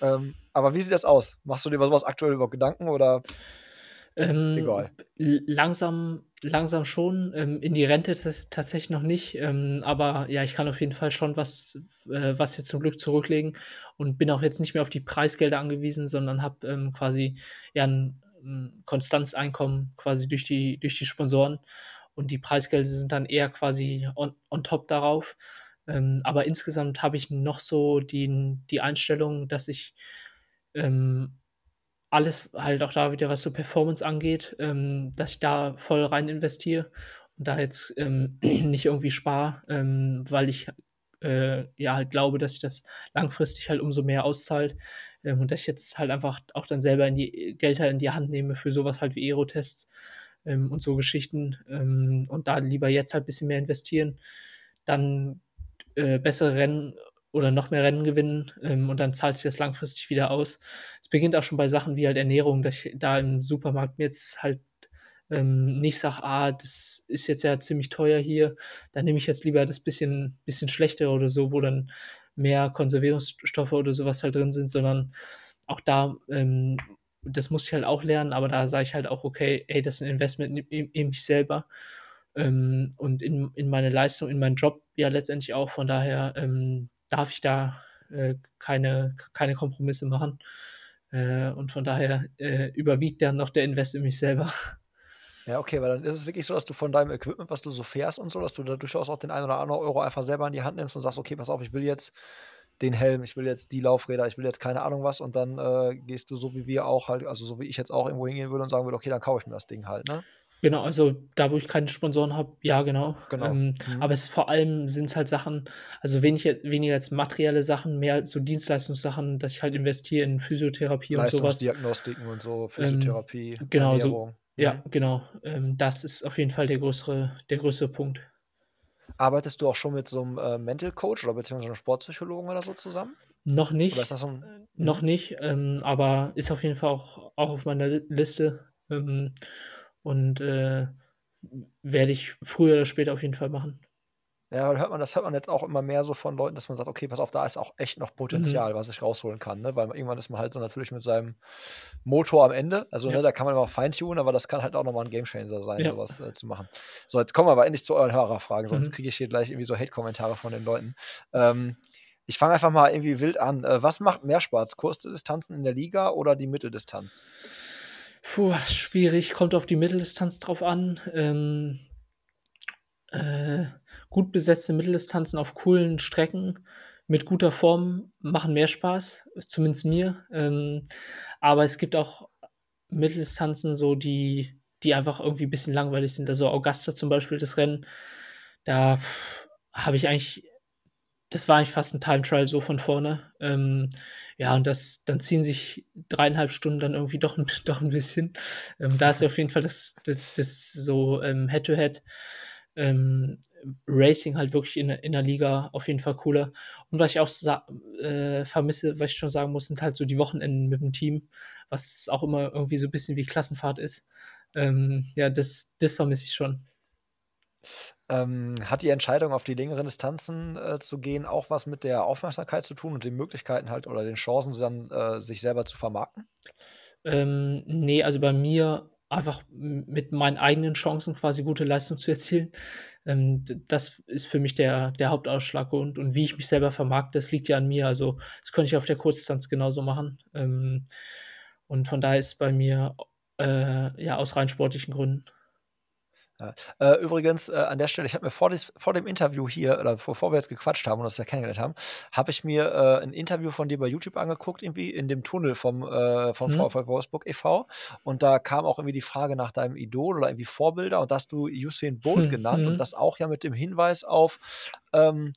B: Ähm, aber wie sieht das aus? Machst du dir über sowas aktuell über Gedanken oder?
A: Ähm,
B: Egal.
A: Langsam, langsam schon. Ähm, in die Rente tats- tatsächlich noch nicht. Ähm, aber ja, ich kann auf jeden Fall schon was, äh, was jetzt zum Glück zurücklegen und bin auch jetzt nicht mehr auf die Preisgelder angewiesen, sondern habe ähm, quasi ja ein, ein konstantes Einkommen quasi durch die, durch die Sponsoren. Und die Preisgelder sind dann eher quasi on, on top darauf. Ähm, aber insgesamt habe ich noch so die, die Einstellung, dass ich ähm, alles halt auch da wieder, was so Performance angeht, ähm, dass ich da voll rein investiere und da jetzt ähm, nicht irgendwie spare, ähm, weil ich äh, ja halt glaube, dass sich das langfristig halt umso mehr auszahlt ähm, und dass ich jetzt halt einfach auch dann selber in die Gelder in die Hand nehme für sowas halt wie Aerotests ähm, und so Geschichten ähm, und da lieber jetzt halt ein bisschen mehr investieren, dann äh, bessere Rennen oder noch mehr Rennen gewinnen ähm, und dann zahlt sich das langfristig wieder aus. Es beginnt auch schon bei Sachen wie halt Ernährung, dass ich da im Supermarkt mir jetzt halt ähm, nicht sage, ah, das ist jetzt ja ziemlich teuer hier, dann nehme ich jetzt lieber das bisschen, bisschen schlechtere oder so, wo dann mehr Konservierungsstoffe oder sowas halt drin sind, sondern auch da, ähm, das muss ich halt auch lernen, aber da sage ich halt auch, okay, ey, das ist ein Investment in, in, mich selber ähm, und in, in meine Leistung, in meinen Job ja letztendlich auch. Von daher ähm, darf ich da äh, keine, keine Kompromisse machen. Äh, und von daher äh, überwiegt dann noch der Invest in mich selber.
B: Ja, okay, weil dann ist es wirklich so, dass du von deinem Equipment, was du so fährst und so, dass du da durchaus auch den einen oder anderen Euro einfach selber in die Hand nimmst und sagst, okay, pass auf, ich will jetzt den Helm, ich will jetzt die Laufräder, ich will jetzt keine Ahnung was und dann äh, gehst du so wie wir auch halt, also so wie ich jetzt auch irgendwo hingehen würde und sagen würde, okay, dann kaufe ich mir das Ding halt, ne?
A: Genau, also da, wo ich keine Sponsoren habe, ja, genau.
B: Genau.
A: Ähm,
B: Mhm.
A: Aber es ist vor allem sind es halt Sachen, also wenig, weniger als materielle Sachen, mehr als so Dienstleistungssachen, dass ich halt investiere in Physiotherapie und sowas.
B: Leistungsdiagnostiken und so, Physiotherapie,
A: genau, so-
B: Ernährung.
A: Ja,
B: Mhm.
A: genau. Ähm, das ist auf jeden Fall der größere, der größere Punkt.
B: Arbeitest du auch schon mit so einem äh, Mental Coach oder beziehungsweise einem Sportpsychologen oder so zusammen?
A: Noch nicht.
B: So ein.
A: Noch nicht, ähm, aber ist auf jeden Fall auch, auch auf meiner Li- Liste. Ähm, und äh, werde ich früher oder später auf jeden Fall machen.
B: Ja, hört man, das hört man jetzt auch immer mehr so von Leuten, dass man sagt, okay, pass auf, da ist auch echt noch Potenzial,
A: Mhm.
B: was ich rausholen kann, ne? Weil irgendwann ist man halt so natürlich mit seinem Motor am Ende. Also,
A: Ja.
B: ne, da kann man immer feintunen, aber das kann halt auch nochmal ein Gamechanger sein,
A: Ja.
B: sowas äh, zu machen. So, jetzt kommen wir aber endlich zu euren Hörerfragen, sonst
A: Mhm.
B: kriege ich hier gleich irgendwie so Hate-Kommentare von den Leuten. Ähm, ich fange einfach mal irgendwie wild an. Äh, was macht mehr Spaß? Kurzdistanzen in der Liga oder die Mitteldistanz?
A: Puh, schwierig, kommt auf die Mitteldistanz drauf an. Ähm, äh, gut besetzte Mitteldistanzen auf coolen Strecken mit guter Form machen mehr Spaß, zumindest mir. Ähm, aber es gibt auch Mitteldistanzen, so die, die einfach irgendwie ein bisschen langweilig sind. Also Augusta zum Beispiel, das Rennen, da habe ich eigentlich, das war eigentlich fast ein Time Trial so von vorne. Ähm, ja, und das, dann ziehen sich dreieinhalb Stunden dann irgendwie doch, ein- doch ein bisschen. Ähm, da ist auf jeden Fall das, das, das so ähm, Head-to-Head ähm, Racing halt wirklich in, in der Liga auf jeden Fall cooler. Und was ich auch äh, vermisse, was ich schon sagen muss, sind halt so die Wochenenden mit dem Team, was auch immer irgendwie so ein bisschen wie Klassenfahrt ist. Ähm, ja, das, das vermisse ich schon.
B: Ähm, hat die Entscheidung, auf die längeren Distanzen äh, zu gehen, auch was mit der Aufmerksamkeit zu tun und den Möglichkeiten halt oder den Chancen, dann äh, sich selber zu vermarkten?
A: Ähm, nee, also bei mir einfach mit meinen eigenen Chancen quasi gute Leistung zu erzielen. Ähm, das ist für mich der, der Hauptausschlag und, und wie ich mich selber vermarkte, das liegt ja an mir. Also das könnte ich auf der Kurzdistanz genauso machen. Ähm, und von daher ist bei mir äh, ja aus rein sportlichen Gründen
B: ja. Äh, übrigens, äh, an der Stelle, ich habe mir vor, dies, vor dem Interview hier, oder bevor wir jetzt gequatscht haben und uns ja kennengelernt haben, habe ich mir äh, ein Interview von dir bei YouTube angeguckt, irgendwie in dem Tunnel vom, vom mhm. VfL Wolfsburg e.V. Und da kam auch irgendwie die Frage nach deinem Idol oder irgendwie Vorbilder und da hast du Usain Bolt mhm. genannt und mhm. das auch ja mit dem Hinweis auf ähm,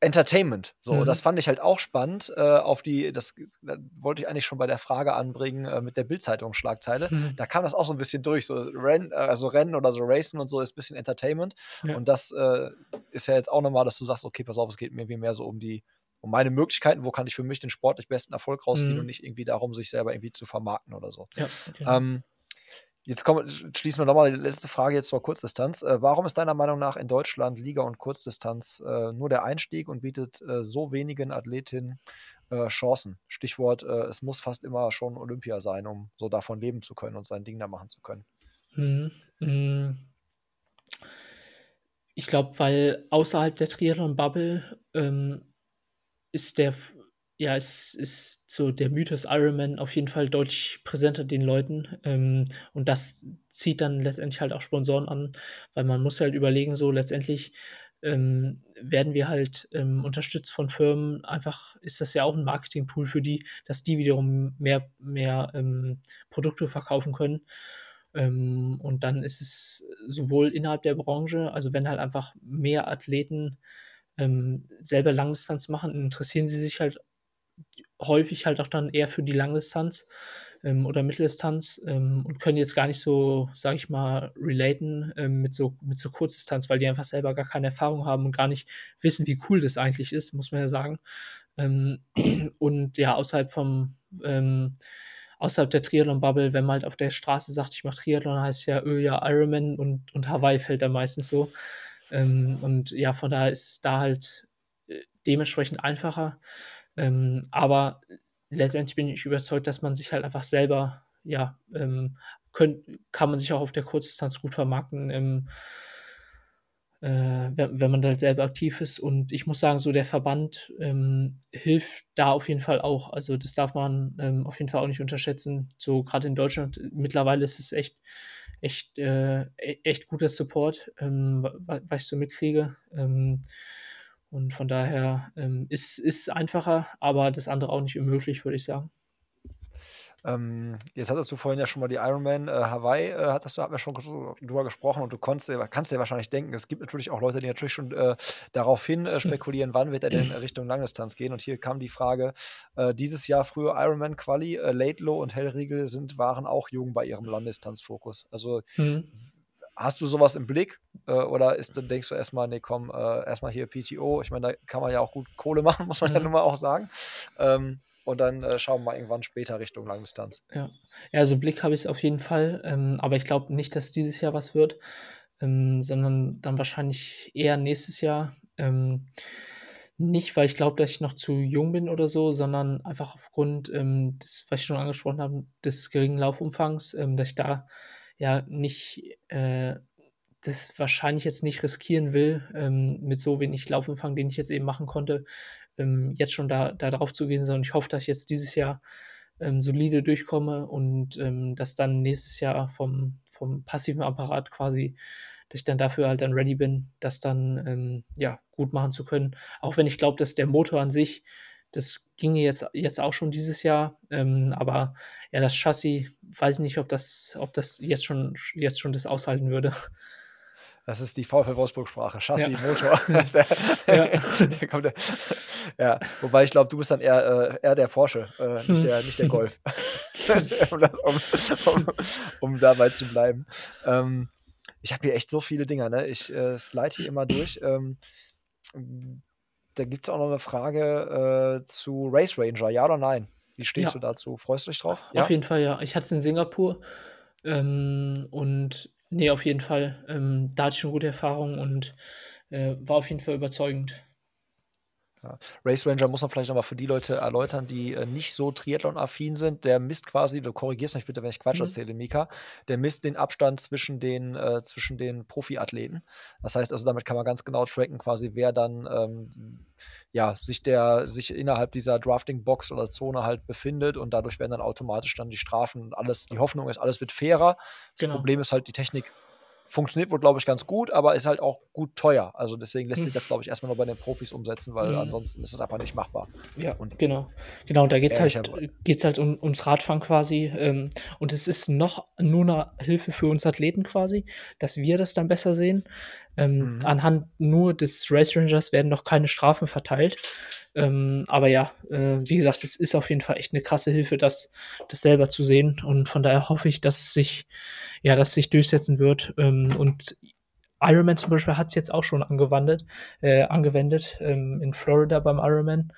B: Entertainment. So, mhm. das fand ich halt auch spannend. Äh, auf die, das, das wollte ich eigentlich schon bei der Frage anbringen äh, mit der Bildzeitung-Schlagzeile. Mhm. Da kam das auch so ein bisschen durch. So Ren, äh, also Rennen oder so Racen und so ist ein bisschen Entertainment. Ja. Und das äh, ist ja jetzt auch nochmal, dass du sagst, okay, pass auf, es geht mir mehr so um die, um meine Möglichkeiten, wo kann ich für mich den sportlich besten Erfolg rausziehen mhm. und nicht irgendwie darum, sich selber irgendwie zu vermarkten oder so. Ja, genau. ähm, Jetzt kommen, schließen wir nochmal die letzte Frage jetzt zur Kurzdistanz. Äh, warum ist deiner Meinung nach in Deutschland Liga und Kurzdistanz äh, nur der Einstieg und bietet äh, so wenigen Athletinnen äh, Chancen? Stichwort, äh, es muss fast immer schon Olympia sein, um so davon leben zu können und sein Ding da machen zu können.
A: Hm. Ich glaube, weil außerhalb der Triathlon-Bubble ähm, ist der ja, es ist so der Mythos Ironman auf jeden Fall deutlich präsenter den Leuten. Ähm, und das zieht dann letztendlich halt auch Sponsoren an, weil man muss halt überlegen, so letztendlich ähm, werden wir halt ähm, unterstützt von Firmen. Einfach ist das ja auch ein Marketing-Tool für die, dass die wiederum mehr, mehr ähm, Produkte verkaufen können. Ähm, und dann ist es sowohl innerhalb der Branche, also wenn halt einfach mehr Athleten ähm, selber Langdistanz machen, interessieren sie sich halt häufig halt auch dann eher für die Langdistanz ähm, oder Mitteldistanz ähm, und können jetzt gar nicht so, sag ich mal, relaten ähm, mit, so, mit so Kurzdistanz, weil die einfach selber gar keine Erfahrung haben und gar nicht wissen, wie cool das eigentlich ist, muss man ja sagen. Ähm, und ja, außerhalb vom ähm, außerhalb der Triathlon-Bubble, wenn man halt auf der Straße sagt, ich mache Triathlon, heißt ja, öh, ja, Ironman und, und Hawaii fällt da meistens so. Ähm, und ja, von daher ist es da halt äh, dementsprechend einfacher. Ähm, aber letztendlich bin ich überzeugt, dass man sich halt einfach selber, ja, ähm, könnt, kann man sich auch auf der Kurzdistanz gut vermarkten, ähm, äh, wenn, wenn, man da halt selber aktiv ist. Und ich muss sagen, so der Verband ähm, hilft da auf jeden Fall auch. Also das darf man ähm, auf jeden Fall auch nicht unterschätzen. So gerade in Deutschland mittlerweile ist es echt, echt, äh, e-, echt guter Support, ähm, was ich so mitkriege. Und von daher ähm, ist es einfacher, aber das andere auch nicht unmöglich, würde ich sagen.
B: Ähm, jetzt hattest du vorhin ja schon mal die Ironman äh, Hawaii, äh, hattest du, haben wir schon drüber gesprochen und du konntest, kannst dir wahrscheinlich denken, es gibt natürlich auch Leute, die natürlich schon äh, daraufhin äh, spekulieren, wann wird er denn Richtung Langdistanz gehen. Und hier kam die Frage, äh, dieses Jahr früher Ironman Quali, äh, Laidlow und Hellriegel sind, waren auch jung bei ihrem Langdistanzfokus. Also mhm. Hast du sowas im Blick? Äh, oder ist, denkst du erstmal, nee, komm, äh, erstmal hier PTO? Ich meine, da kann man ja auch gut Kohle machen, muss man mhm. ja nun mal auch sagen. Ähm, und dann äh, schauen wir mal irgendwann später Richtung Langdistanz.
A: Ja, ja also Blick habe ich es auf jeden Fall. Ähm, aber ich glaube nicht, dass dieses Jahr was wird, ähm, sondern dann wahrscheinlich eher nächstes Jahr. Nicht, weil ich glaube, dass ich noch zu jung bin oder so, sondern einfach aufgrund des, was ich schon angesprochen habe, des geringen Laufumfangs, dass ich da ja nicht äh, das wahrscheinlich jetzt nicht riskieren will, ähm, mit so wenig Laufumfang, den ich jetzt eben machen konnte, ähm, jetzt schon da, da drauf zu gehen, sondern ich hoffe, dass ich jetzt dieses Jahr ähm, solide durchkomme und ähm, dass dann nächstes Jahr vom, vom passiven Apparat quasi, dass ich dann dafür halt dann ready bin, das dann ähm, ja gut machen zu können. Auch wenn ich glaube, dass der Motor an sich das ginge jetzt, jetzt auch schon dieses Jahr. Ähm, aber ja, das Chassis, weiß nicht, ob das, ob das jetzt schon, jetzt schon das aushalten würde.
B: Das ist die VfL Wolfsburg-Sprache. Chassis, ja. Motor. ja. der, ja. Wobei ich glaube, du bist dann eher, äh, eher der Porsche, äh, nicht, hm. der, nicht der Golf. um, das, um, um, um, dabei zu bleiben. Ähm, ich habe hier echt so viele Dinger. Ne? Ich äh, slide hier immer durch. Ähm, da gibt es auch noch eine Frage äh, zu Race Ranger, ja oder nein? Wie stehst ja. du dazu? Freust du dich drauf?
A: Ja? Auf jeden Fall, ja. Ich hatte es in Singapur ähm, und nee, auf jeden Fall. Ähm, da hatte ich schon gute Erfahrungen und äh, war auf jeden Fall überzeugend.
B: Ja. Race Ranger muss man vielleicht noch mal für die Leute erläutern, die äh, nicht so Triathlon-affin sind. Der misst quasi, du korrigierst mich bitte, wenn ich Quatsch
A: Mhm.
B: erzähle, Mika, der misst den Abstand zwischen den, äh, zwischen den Profiathleten. Das heißt also, damit kann man ganz genau tracken, quasi, wer dann ähm, ja, sich, der, sich innerhalb dieser Drafting-Box oder Zone halt befindet und dadurch werden dann automatisch dann die Strafen und alles, die Hoffnung ist, alles wird fairer. Das
A: Genau.
B: Problem ist halt, die Technik funktioniert wohl, glaube ich, ganz gut, aber ist halt auch gut teuer. Also deswegen lässt sich das, glaube ich, erstmal nur bei den Profis umsetzen, weil
A: Mhm.
B: ansonsten ist es einfach nicht machbar.
A: Ja,
B: Und-
A: genau. Genau, und da geht es halt, geht's halt um, ums Radfahren quasi. Ähm, und es ist noch nur eine Hilfe für uns Athleten quasi, dass wir das dann besser sehen. Ähm,
B: Mhm.
A: Anhand nur des Race Rangers werden noch keine Strafen verteilt. Ähm, aber ja, äh, wie gesagt, es ist auf jeden Fall echt eine krasse Hilfe, das, das selber zu sehen. Und von daher hoffe ich, dass sich, ja, dass sich durchsetzen wird. Ähm, und Ironman zum Beispiel hat es jetzt auch schon angewandt, äh, angewendet ähm, in Florida beim Ironman.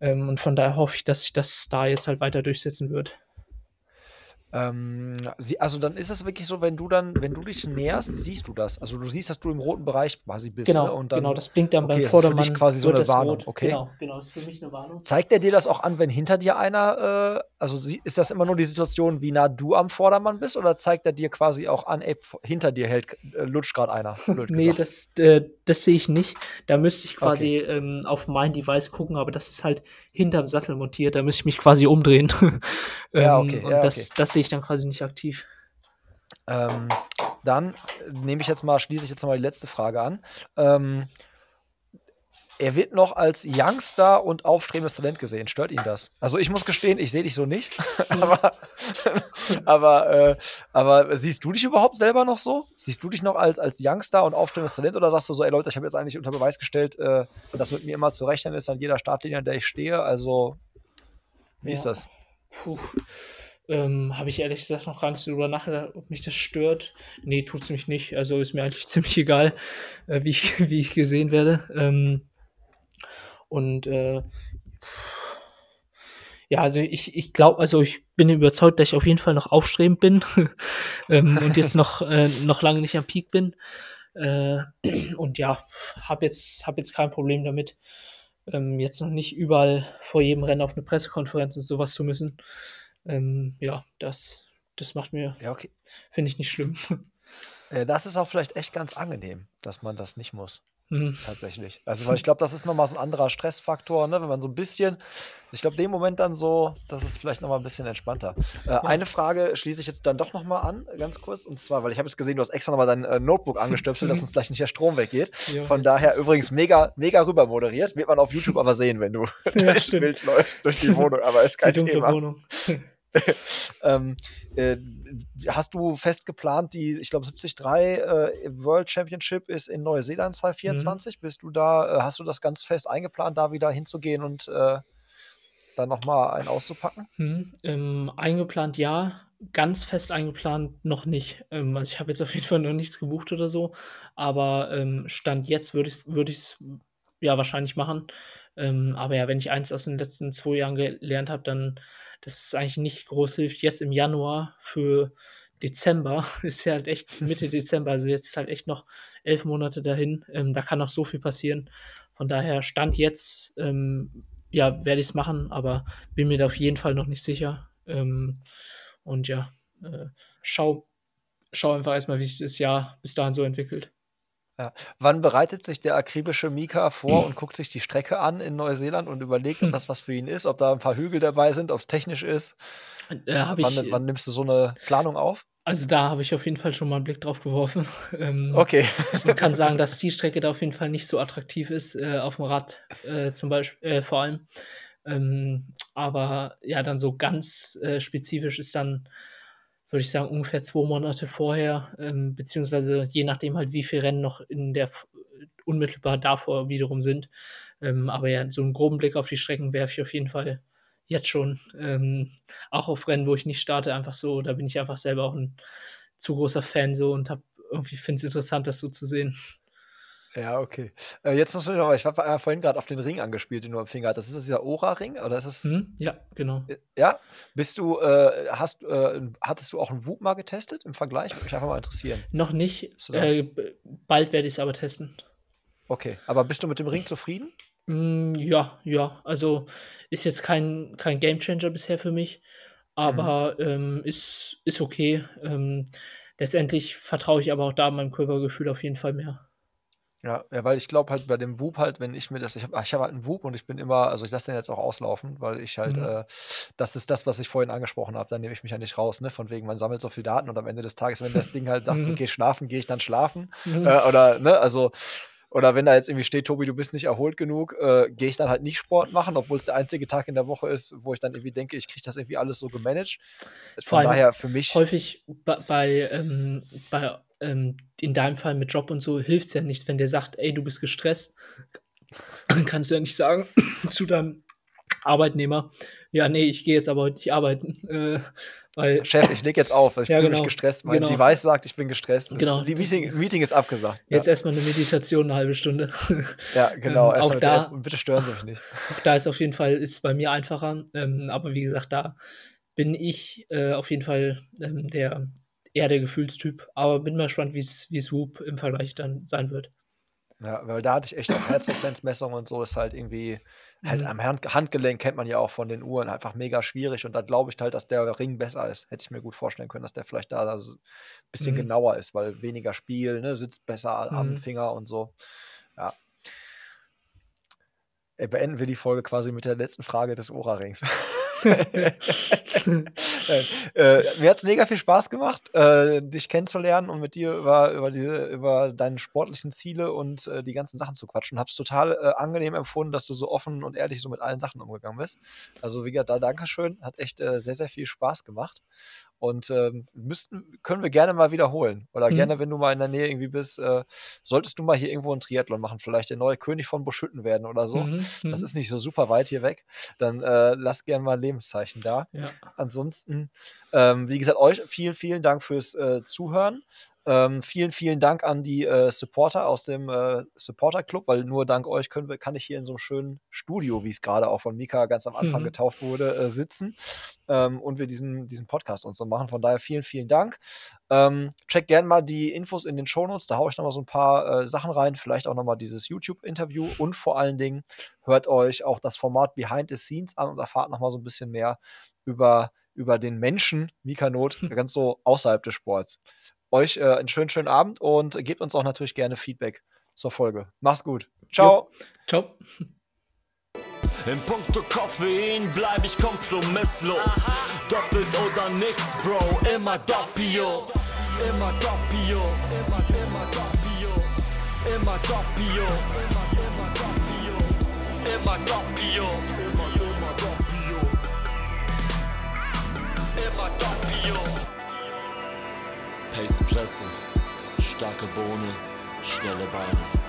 A: Ähm, und von daher hoffe ich, dass sich das da jetzt halt weiter durchsetzen wird.
B: Ähm, sie, also dann ist es wirklich so, wenn du dann, wenn du dich näherst, siehst du das. Also du siehst, dass du im roten Bereich quasi bist.
A: Genau,
B: ne? Und dann
A: genau, das blinkt dann
B: okay,
A: beim
B: ist für dich
A: Vordermann.
B: quasi so eine
A: das
B: Warnung,
A: rot.
B: okay.
A: Genau, genau, ist für mich eine Warnung.
B: Zeigt er dir das auch an, wenn hinter dir einer, äh, also sie, ist das immer nur die Situation, wie nah du am Vordermann bist, oder zeigt er dir quasi auch an, ey, hinter dir hält, äh, lutscht gerade einer?
A: Nee, das, äh, das sehe ich nicht. Da müsste ich quasi ähm, auf mein Device gucken, aber das ist halt hinterm Sattel montiert. Da müsste ich mich quasi umdrehen.
B: Ja,
A: Ähm,
B: okay,
A: Und
B: ja,
A: das,
B: okay.
A: das sehe ich dann quasi nicht aktiv.
B: Ähm, dann nehme ich jetzt mal, schließe ich jetzt mal die letzte Frage an. Ähm, er wird noch als Youngstar und aufstrebendes Talent gesehen. Stört ihn das? Also ich muss gestehen, ich sehe dich so nicht. aber aber, äh, aber siehst du dich überhaupt selber noch so? Siehst du dich noch als, als Youngstar und aufstrebendes Talent oder sagst du so, ey Leute, ich habe jetzt eigentlich unter Beweis gestellt, äh, dass mit mir immer zu rechnen ist an jeder Startlinie, an der ich stehe. Also wie ist
A: Ja.
B: das?
A: Puh. Ähm, Habe ich ehrlich gesagt noch gar nicht drüber nachgedacht, ob mich das stört. Nee, tut's mich nicht. Also ist mir eigentlich ziemlich egal, äh, wie, ich, wie ich gesehen werde. Ähm, und äh, ja, also ich, ich glaube, also ich bin überzeugt, dass ich auf jeden Fall noch aufstrebend bin ähm, und jetzt noch, äh, noch lange nicht am Peak bin. Äh, und ja, habe jetzt, hab jetzt kein Problem damit, ähm, jetzt noch nicht überall vor jedem Rennen auf eine Pressekonferenz und sowas zu müssen. Ähm, ja, das, das macht mir,
B: Ja, okay.
A: finde ich nicht schlimm.
B: Äh, das ist auch vielleicht echt ganz angenehm, dass man das nicht muss.
A: Hm.
B: Tatsächlich. Also, weil ich glaube, das ist nochmal so ein anderer Stressfaktor, ne? wenn man so ein bisschen, ich glaube, den Moment dann so, das ist vielleicht nochmal ein bisschen entspannter. Äh, Eine Frage schließe ich jetzt dann doch nochmal an, ganz kurz, und zwar, weil ich habe jetzt gesehen, du hast extra nochmal dein äh, Notebook angestöpselt, dass uns gleich nicht der Strom weggeht.
A: Ja,
B: Von daher übrigens mega, mega rüber moderiert. Wird man auf YouTube aber sehen, wenn du
A: Ja, stimmt.
B: Bild läufst, durch die Wohnung, aber ist kein
A: Die dunkle
B: Thema.
A: Wohnung.
B: Ähm, äh, hast du fest geplant, die, ich glaube, 73 äh, World Championship ist in Neuseeland 2024.
A: Mhm.
B: Bist du da, äh, hast du das ganz fest eingeplant, da wieder hinzugehen und äh, dann nochmal einen auszupacken?
A: Hm, ähm, eingeplant ja, ganz fest eingeplant noch nicht. Ähm, also ich habe jetzt auf jeden Fall noch nichts gebucht oder so, aber ähm, Stand jetzt würde ich würde es ja wahrscheinlich machen. Ähm, aber ja, wenn ich eins aus den letzten zwei Jahren gelernt habe, dann, dass es eigentlich nicht groß hilft, jetzt im Januar für Dezember, ist ja halt echt Mitte Dezember, also jetzt ist halt echt noch elf Monate dahin. Ähm, da kann noch so viel passieren. Von daher Stand jetzt, ähm, ja, werde ich es machen, aber bin mir da auf jeden Fall noch nicht sicher. Ähm, und ja, äh, schau, schau einfach erstmal, wie sich das Jahr bis dahin so entwickelt.
B: Wann bereitet sich der akribische Mika vor und guckt sich die Strecke an in Neuseeland und überlegt, ob
A: Hm.
B: das was für ihn ist, ob da ein paar Hügel dabei sind, ob es technisch ist?
A: Äh, hab ich,
B: Wann, wann nimmst du so eine Planung auf?
A: also da habe ich auf jeden Fall schon mal einen Blick drauf geworfen. Ähm,
B: Okay.
A: Man kann sagen, dass die Strecke da auf jeden Fall nicht so attraktiv ist, äh, auf dem Rad äh, zum Beispiel, äh, vor allem. Ähm, aber ja, dann so ganz äh, spezifisch ist dann, würde ich sagen, ungefähr zwei Monate vorher, ähm, beziehungsweise je nachdem halt, wie viele Rennen noch in der unmittelbar davor wiederum sind. Ähm, aber ja, so einen groben Blick auf die Strecken werfe ich auf jeden Fall jetzt schon. Ähm, auch auf Rennen, wo ich nicht starte, einfach so, da bin ich einfach selber auch ein zu großer Fan so und habe irgendwie finde es interessant, das so zu sehen.
B: Ja, okay. Äh, jetzt musst du noch mal, ich habe äh, vorhin gerade auf den Ring angespielt, den du am Finger hattest. Ist das dieser Ora-Ring? Oder ist es.
A: Hm? Ja, genau.
B: Ja? Bist du, äh, hast, äh, hattest du auch einen Whoop mal getestet im Vergleich? Würde mich einfach mal interessieren.
A: Noch nicht. Äh, bald werde ich es aber testen.
B: Okay. Aber bist du mit dem Ring zufrieden?
A: Hm, ja, ja. Also, ist jetzt kein kein Gamechanger bisher für mich,
B: Mhm.
A: aber, ähm, ist ist okay. Ähm, letztendlich vertraue ich aber auch da meinem Körpergefühl auf jeden Fall mehr.
B: Ja, ja, weil ich glaube halt bei dem Whoop halt, wenn ich mir das ich habe ich habe halt 'n Whoop und ich bin immer also, ich lasse den jetzt auch auslaufen, weil ich halt,
A: Mhm.
B: äh das ist das, was ich vorhin angesprochen habe. Da nehme ich mich ja nicht raus, ne, von wegen, man sammelt so viel Daten und am Ende des Tages, wenn das Ding halt sagt so:
A: Mhm.
B: „Geh schlafen“, gehe ich dann schlafen.
A: Mhm.
B: Äh, oder ne, also oder wenn da jetzt irgendwie steht: „Tobi, du bist nicht erholt genug“, äh, gehe ich dann halt nicht Sport machen, obwohl's der einzige Tag in der Woche ist, wo ich dann irgendwie denke, ich kriege das irgendwie alles so gemanagt.
A: Vor
B: Von
A: allem
B: daher für mich
A: häufig bei bei, ähm bei, ähm in deinem Fall mit Job und so hilft's ja nicht, wenn der sagt: „Ey, du bist gestresst.“ Dann kannst du ja nicht sagen zu deinem Arbeitnehmer: „Ja, ne, ich gehe jetzt aber heute nicht arbeiten“, äh, weil
B: „Chef, ich lege jetzt auf, ich
A: Ja,
B: fühle mich
A: genau,
B: gestresst. Mein
A: genau.
B: Device sagt, ich bin gestresst. Das
A: Genau,
B: die Meeting Meeting ist abgesagt.“
A: Jetzt
B: Ja.
A: erst mal 'ne Meditation 'ne 1/2 Stunde.
B: Ja, genau,
A: Ähm,
B: erst
A: auch da
B: App bitte stören Sie mich nicht.
A: auch da ist auf jeden Fall ist bei mir einfacher. Ähm, aber wie gesagt, da bin ich, äh, auf jeden Fall, ähm, der eher der Gefühlstyp, aber bin mal gespannt, wie's wie's Whoop im Vergleich dann sein wird.
B: Ja, weil da hatte ich echt auch Herzfrequenzmessung und so ist halt irgendwie halt
A: Mhm.
B: am Hand Handgelenk kennt man ja auch von den Uhren, einfach mega schwierig und da glaube ich halt, dass der Ring besser ist. Hätte ich mir gut vorstellen können, dass der vielleicht da s bisschen
A: Mhm.
B: genauer ist, weil weniger Spiel, ne, sitzt besser a am
A: Mhm.
B: Finger und so. Ja. Äh, beenden wir die Folge quasi mit der letzten Frage des Oura-Rings. Äh, mir hat's mega viel Spaß gemacht, äh, dich kennenzulernen und mit dir über über die über deine sportlichen Ziele und, äh, die ganzen Sachen zu quatschen. Habe es total, äh, angenehm empfunden, dass du so offen und ehrlich so mit allen Sachen umgegangen bist. Also, wie gesagt, da Dankeschön. Hat echt, äh, sehr, sehr viel Spaß gemacht und, ähm, müssten können wir gerne mal wiederholen oder
A: Mhm.
B: gerne, wenn du mal in der Nähe irgendwie bist, äh, solltest du mal hier irgendwo 'n Triathlon machen, vielleicht der neue König von Buschütten werden oder so.
A: Mhm,
B: Das
A: mhm.
B: ist nicht so super weit hier weg. Dann, lass gern mal 'n Lebenszeichen da.
A: Ja.
B: Ansonsten, ähm, wie gesagt, euch vielen, vielen Dank fürs, äh, Zuhören. Ähm, vielen, vielen Dank an die, äh, Supporter aus dem, äh, Supporter-Club, weil nur dank euch können wir kann ich hier in so 'nem schönen Studio, wie's grade auch von Mika ganz am Anfang
A: Mhm.
B: getauft wurde, äh, sitzen, ähm, und wir diesen diesen Podcast und so machen. Von daher vielen, vielen Dank. Ähm, checkt gern mal die Infos in den Shownotes, da haue ich noch mal so 'n paar, äh, Sachen rein, vielleicht auch noch mal dieses YouTube-Interview und vor allen Dingen hört euch auch das Format Behind the Scenes an und erfahrt noch mal so 'n bisschen mehr über über den Menschen Mika Noth, ganz so außerhalb des Sports. Euch, äh, 'n schönen, schönen Abend und gebt uns auch natürlich gerne Feedback zur Folge. Mach's gut.
A: Jo.
B: Tschau.
A: Tschau.
C: In puncto Koffein bleib ich kompromisslos. Doppelt oder nichts, Bro, immer Doppio. Immer Doppio. Immer, immer Doppio. Immer Doppio. Immer, immer Doppio. Immer Doppio. Immer, immer Doppio. Immer Doppio. Pace Presse. Starke Bohne, schnelle Beine.